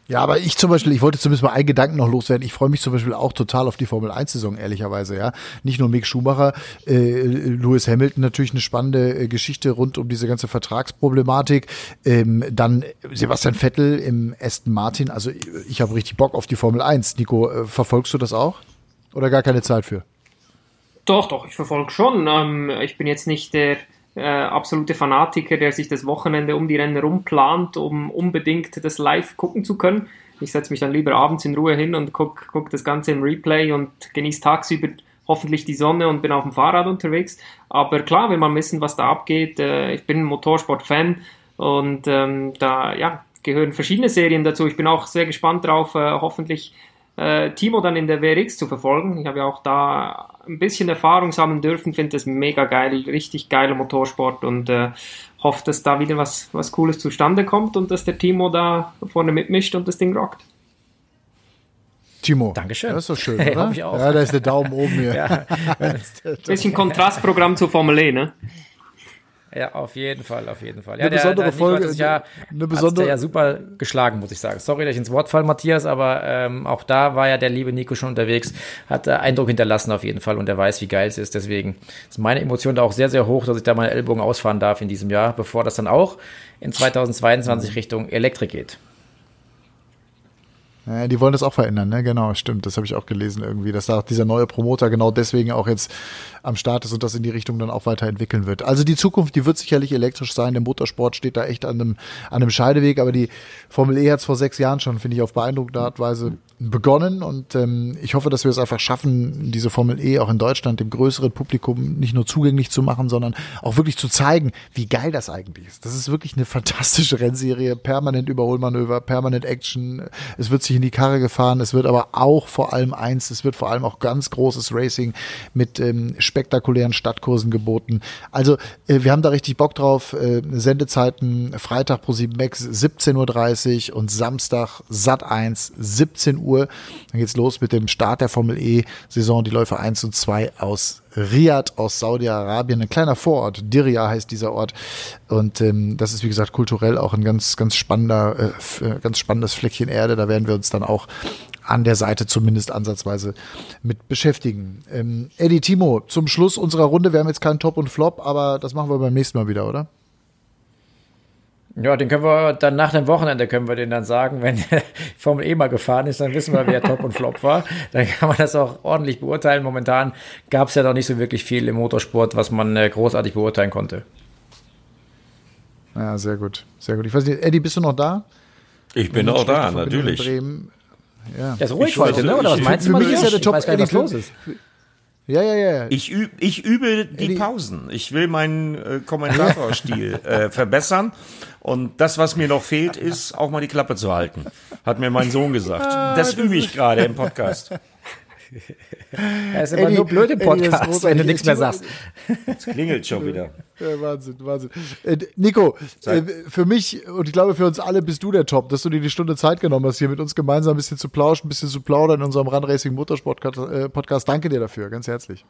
Ja, aber ich zum Beispiel, ich wollte zumindest mal einen Gedanken noch loswerden. Ich freue mich zum Beispiel auch total auf die Formel 1-Saison, ehrlicherweise, ja. Nicht nur Mick Schumacher, äh, Lewis Hamilton natürlich eine spannende äh, Geschichte rund um diese ganze Vertragsproblematik. Ähm, dann Sebastian Vettel im Aston Martin. Also ich habe richtig Bock auf die Formel 1. Nico, äh, verfolgst du das auch? Oder gar keine Zeit für? Doch, doch, ich verfolge schon. Ähm, ich bin jetzt nicht der äh, absolute Fanatiker, der sich das Wochenende um die Rennen rumplant, um unbedingt das live gucken zu können. Ich setze mich dann lieber abends in Ruhe hin und gucke guck das Ganze im Replay und genieße tagsüber hoffentlich die Sonne und bin auf dem Fahrrad unterwegs. Aber klar, will man wissen, was da abgeht. Äh, ich bin Motorsport-Fan und ähm, da ja, gehören verschiedene Serien dazu. Ich bin auch sehr gespannt drauf, äh, hoffentlich äh, Timo dann in der WRX zu verfolgen. Ich habe ja auch da ein bisschen Erfahrung sammeln dürfen, finde das mega geil, richtig geiler Motorsport und äh, hoffe, dass da wieder was, was Cooles zustande kommt und dass der Timo da vorne mitmischt und das Ding rockt. Timo. Dankeschön. Das ist doch schön, (laughs) oder? ich auch. Ja, da ist der Daumen oben hier. (laughs) ja. (laughs) Bisschen Kontrastprogramm zur Formel E, ne? Ja, auf jeden Fall, auf jeden Fall. Eine ja, besondere der, der Folge. Ja, eine besondere. ja super geschlagen, muss ich sagen. Sorry, dass ich ins Wort fall, Matthias, aber ähm, auch da war ja der liebe Nico schon unterwegs, hat äh, Eindruck hinterlassen auf jeden Fall und er weiß, wie geil es ist. Deswegen ist meine Emotion da auch sehr, sehr hoch, dass ich da meine Ellbogen ausfahren darf in diesem Jahr, bevor das dann auch in 2022 Richtung Elektrik geht. Ja, die wollen das auch verändern, ne? Genau, stimmt. Das habe ich auch gelesen irgendwie, dass da dieser neue Promoter genau deswegen auch jetzt am Start ist und das in die Richtung dann auch weiterentwickeln wird. Also die Zukunft, die wird sicherlich elektrisch sein. Der Motorsport steht da echt an einem, an einem Scheideweg, aber die Formel E hat es vor sechs Jahren schon, finde ich, auf beeindruckende Art Weise begonnen und ähm, ich hoffe, dass wir es einfach schaffen, diese Formel E auch in Deutschland dem größeren Publikum nicht nur zugänglich zu machen, sondern auch wirklich zu zeigen, wie geil das eigentlich ist. Das ist wirklich eine fantastische Rennserie, permanent Überholmanöver, permanent Action. Es wird sich in die Karre gefahren, es wird aber auch vor allem eins, es wird vor allem auch ganz großes Racing mit ähm, spektakulären Stadtkursen geboten. Also äh, wir haben da richtig Bock drauf. Äh, Sendezeiten Freitag pro 7 Max 17.30 Uhr und Samstag Sat 1 17 Uhr. Dann geht's los mit dem Start der Formel E Saison, die Läufe 1 und 2 aus Riyadh aus Saudi-Arabien, ein kleiner Vorort, Diriyah heißt dieser Ort. Und ähm, das ist, wie gesagt, kulturell auch ein ganz, ganz spannender, äh, ganz spannendes Fleckchen Erde. Da werden wir uns dann auch an der Seite zumindest ansatzweise mit beschäftigen. Ähm, Eddie Timo, zum Schluss unserer Runde, wir haben jetzt keinen Top und Flop, aber das machen wir beim nächsten Mal wieder, oder? Ja, den können wir dann nach dem Wochenende können wir den dann sagen, wenn der (laughs) Formel E mal gefahren ist, dann wissen wir, wer Top und Flop war. Dann kann man das auch ordentlich beurteilen. Momentan gab es ja noch nicht so wirklich viel im Motorsport, was man äh, großartig beurteilen konnte. Ja, sehr gut, sehr gut. Ich weiß nicht, Eddie, bist du noch da? Ich bin auch da, natürlich. Ja. Der ist ruhig heute, ne? Oder was meinst du, Matthias? Ja der Top, ich weiß gar nicht, was los ist. Ja, ja, ja. Ich, üb, ich übe die Pausen. Ich will meinen äh, Kommentatorstil (laughs) äh, verbessern. Und das, was mir noch fehlt, ist auch mal die Klappe zu halten. Hat mir mein Sohn gesagt. Das übe ich gerade im Podcast. Er ist immer Eddie, nur blöd im Podcast, wenn du nichts mehr sagst. Jetzt klingelt schon wieder. Ja, Wahnsinn, Wahnsinn. Äh, Nico, äh, für mich und ich glaube für uns alle bist du der Top, dass du dir die Stunde Zeit genommen hast, hier mit uns gemeinsam ein bisschen zu plauschen, ein bisschen zu plaudern in unserem Run Racing Motorsport äh, Podcast. Danke dir dafür, ganz herzlich.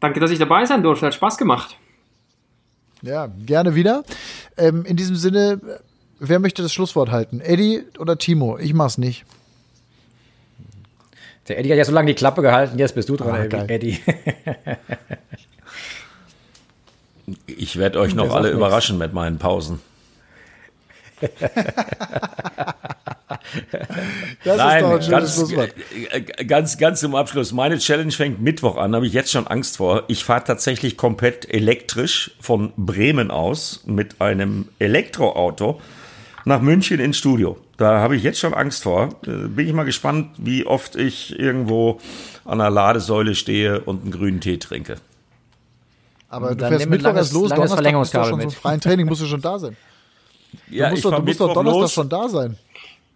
Danke, dass ich dabei sein durfte. Hat Spaß gemacht. Ja, gerne wieder. Ähm, in diesem Sinne, wer möchte das Schlusswort halten? Eddie oder Timo? Ich mach's nicht. Der Eddie hat ja so lange die Klappe gehalten, jetzt bist du dran, ah, Eddie. (laughs) ich werde euch noch alle überraschen mit meinen Pausen. (laughs) das Nein, ist doch ein ganz, äh, ganz, ganz zum Abschluss. Meine Challenge fängt Mittwoch an, habe ich jetzt schon Angst vor. Ich fahre tatsächlich komplett elektrisch von Bremen aus mit einem Elektroauto nach München ins Studio. Da habe ich jetzt schon Angst vor. Äh, bin ich mal gespannt, wie oft ich irgendwo an einer Ladesäule stehe und einen grünen Tee trinke. Aber du fährst Mittwoch erst los, Donnerstag bist du schon mit. so freien Training, musst du schon da sein. Ja, du musst, ich doch, du musst doch Donnerstag los. schon da sein.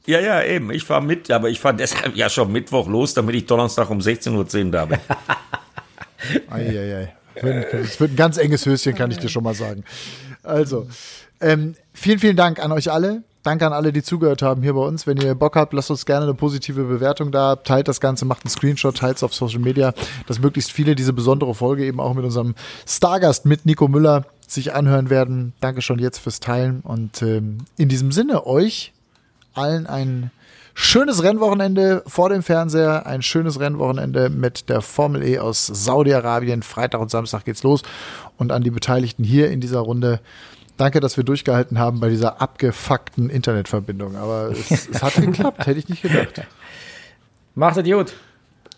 Ja, ja, eben. Ich fahre mit, aber ich fahre deshalb ja schon Mittwoch los, damit ich Donnerstag um 16.10 Uhr da bin. (laughs) Eieiei. Es wird ein ganz enges Höschen, kann ich dir schon mal sagen. Also, ähm, vielen, vielen Dank an euch alle. Danke an alle, die zugehört haben hier bei uns. Wenn ihr Bock habt, lasst uns gerne eine positive Bewertung da. Teilt das Ganze, macht einen Screenshot, teilt es auf Social Media, dass möglichst viele diese besondere Folge eben auch mit unserem Stargast, mit Nico Müller, sich anhören werden. Danke schon jetzt fürs Teilen und ähm, in diesem Sinne euch allen ein schönes Rennwochenende vor dem Fernseher, ein schönes Rennwochenende mit der Formel E aus Saudi-Arabien. Freitag und Samstag geht's los und an die Beteiligten hier in dieser Runde Danke, dass wir durchgehalten haben bei dieser abgefuckten Internetverbindung. Aber es, (laughs) es hat geklappt, hätte ich nicht gedacht. Macht es gut.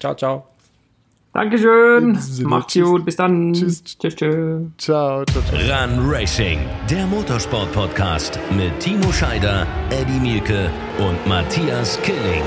Ciao, ciao. Dankeschön. Macht's gut. Bis dann. Tschüss. Tschüss. tschüss. Ciao, ciao, ciao. Run Racing, der Motorsport-Podcast mit Timo Scheider, Eddie Mielke und Matthias Killing.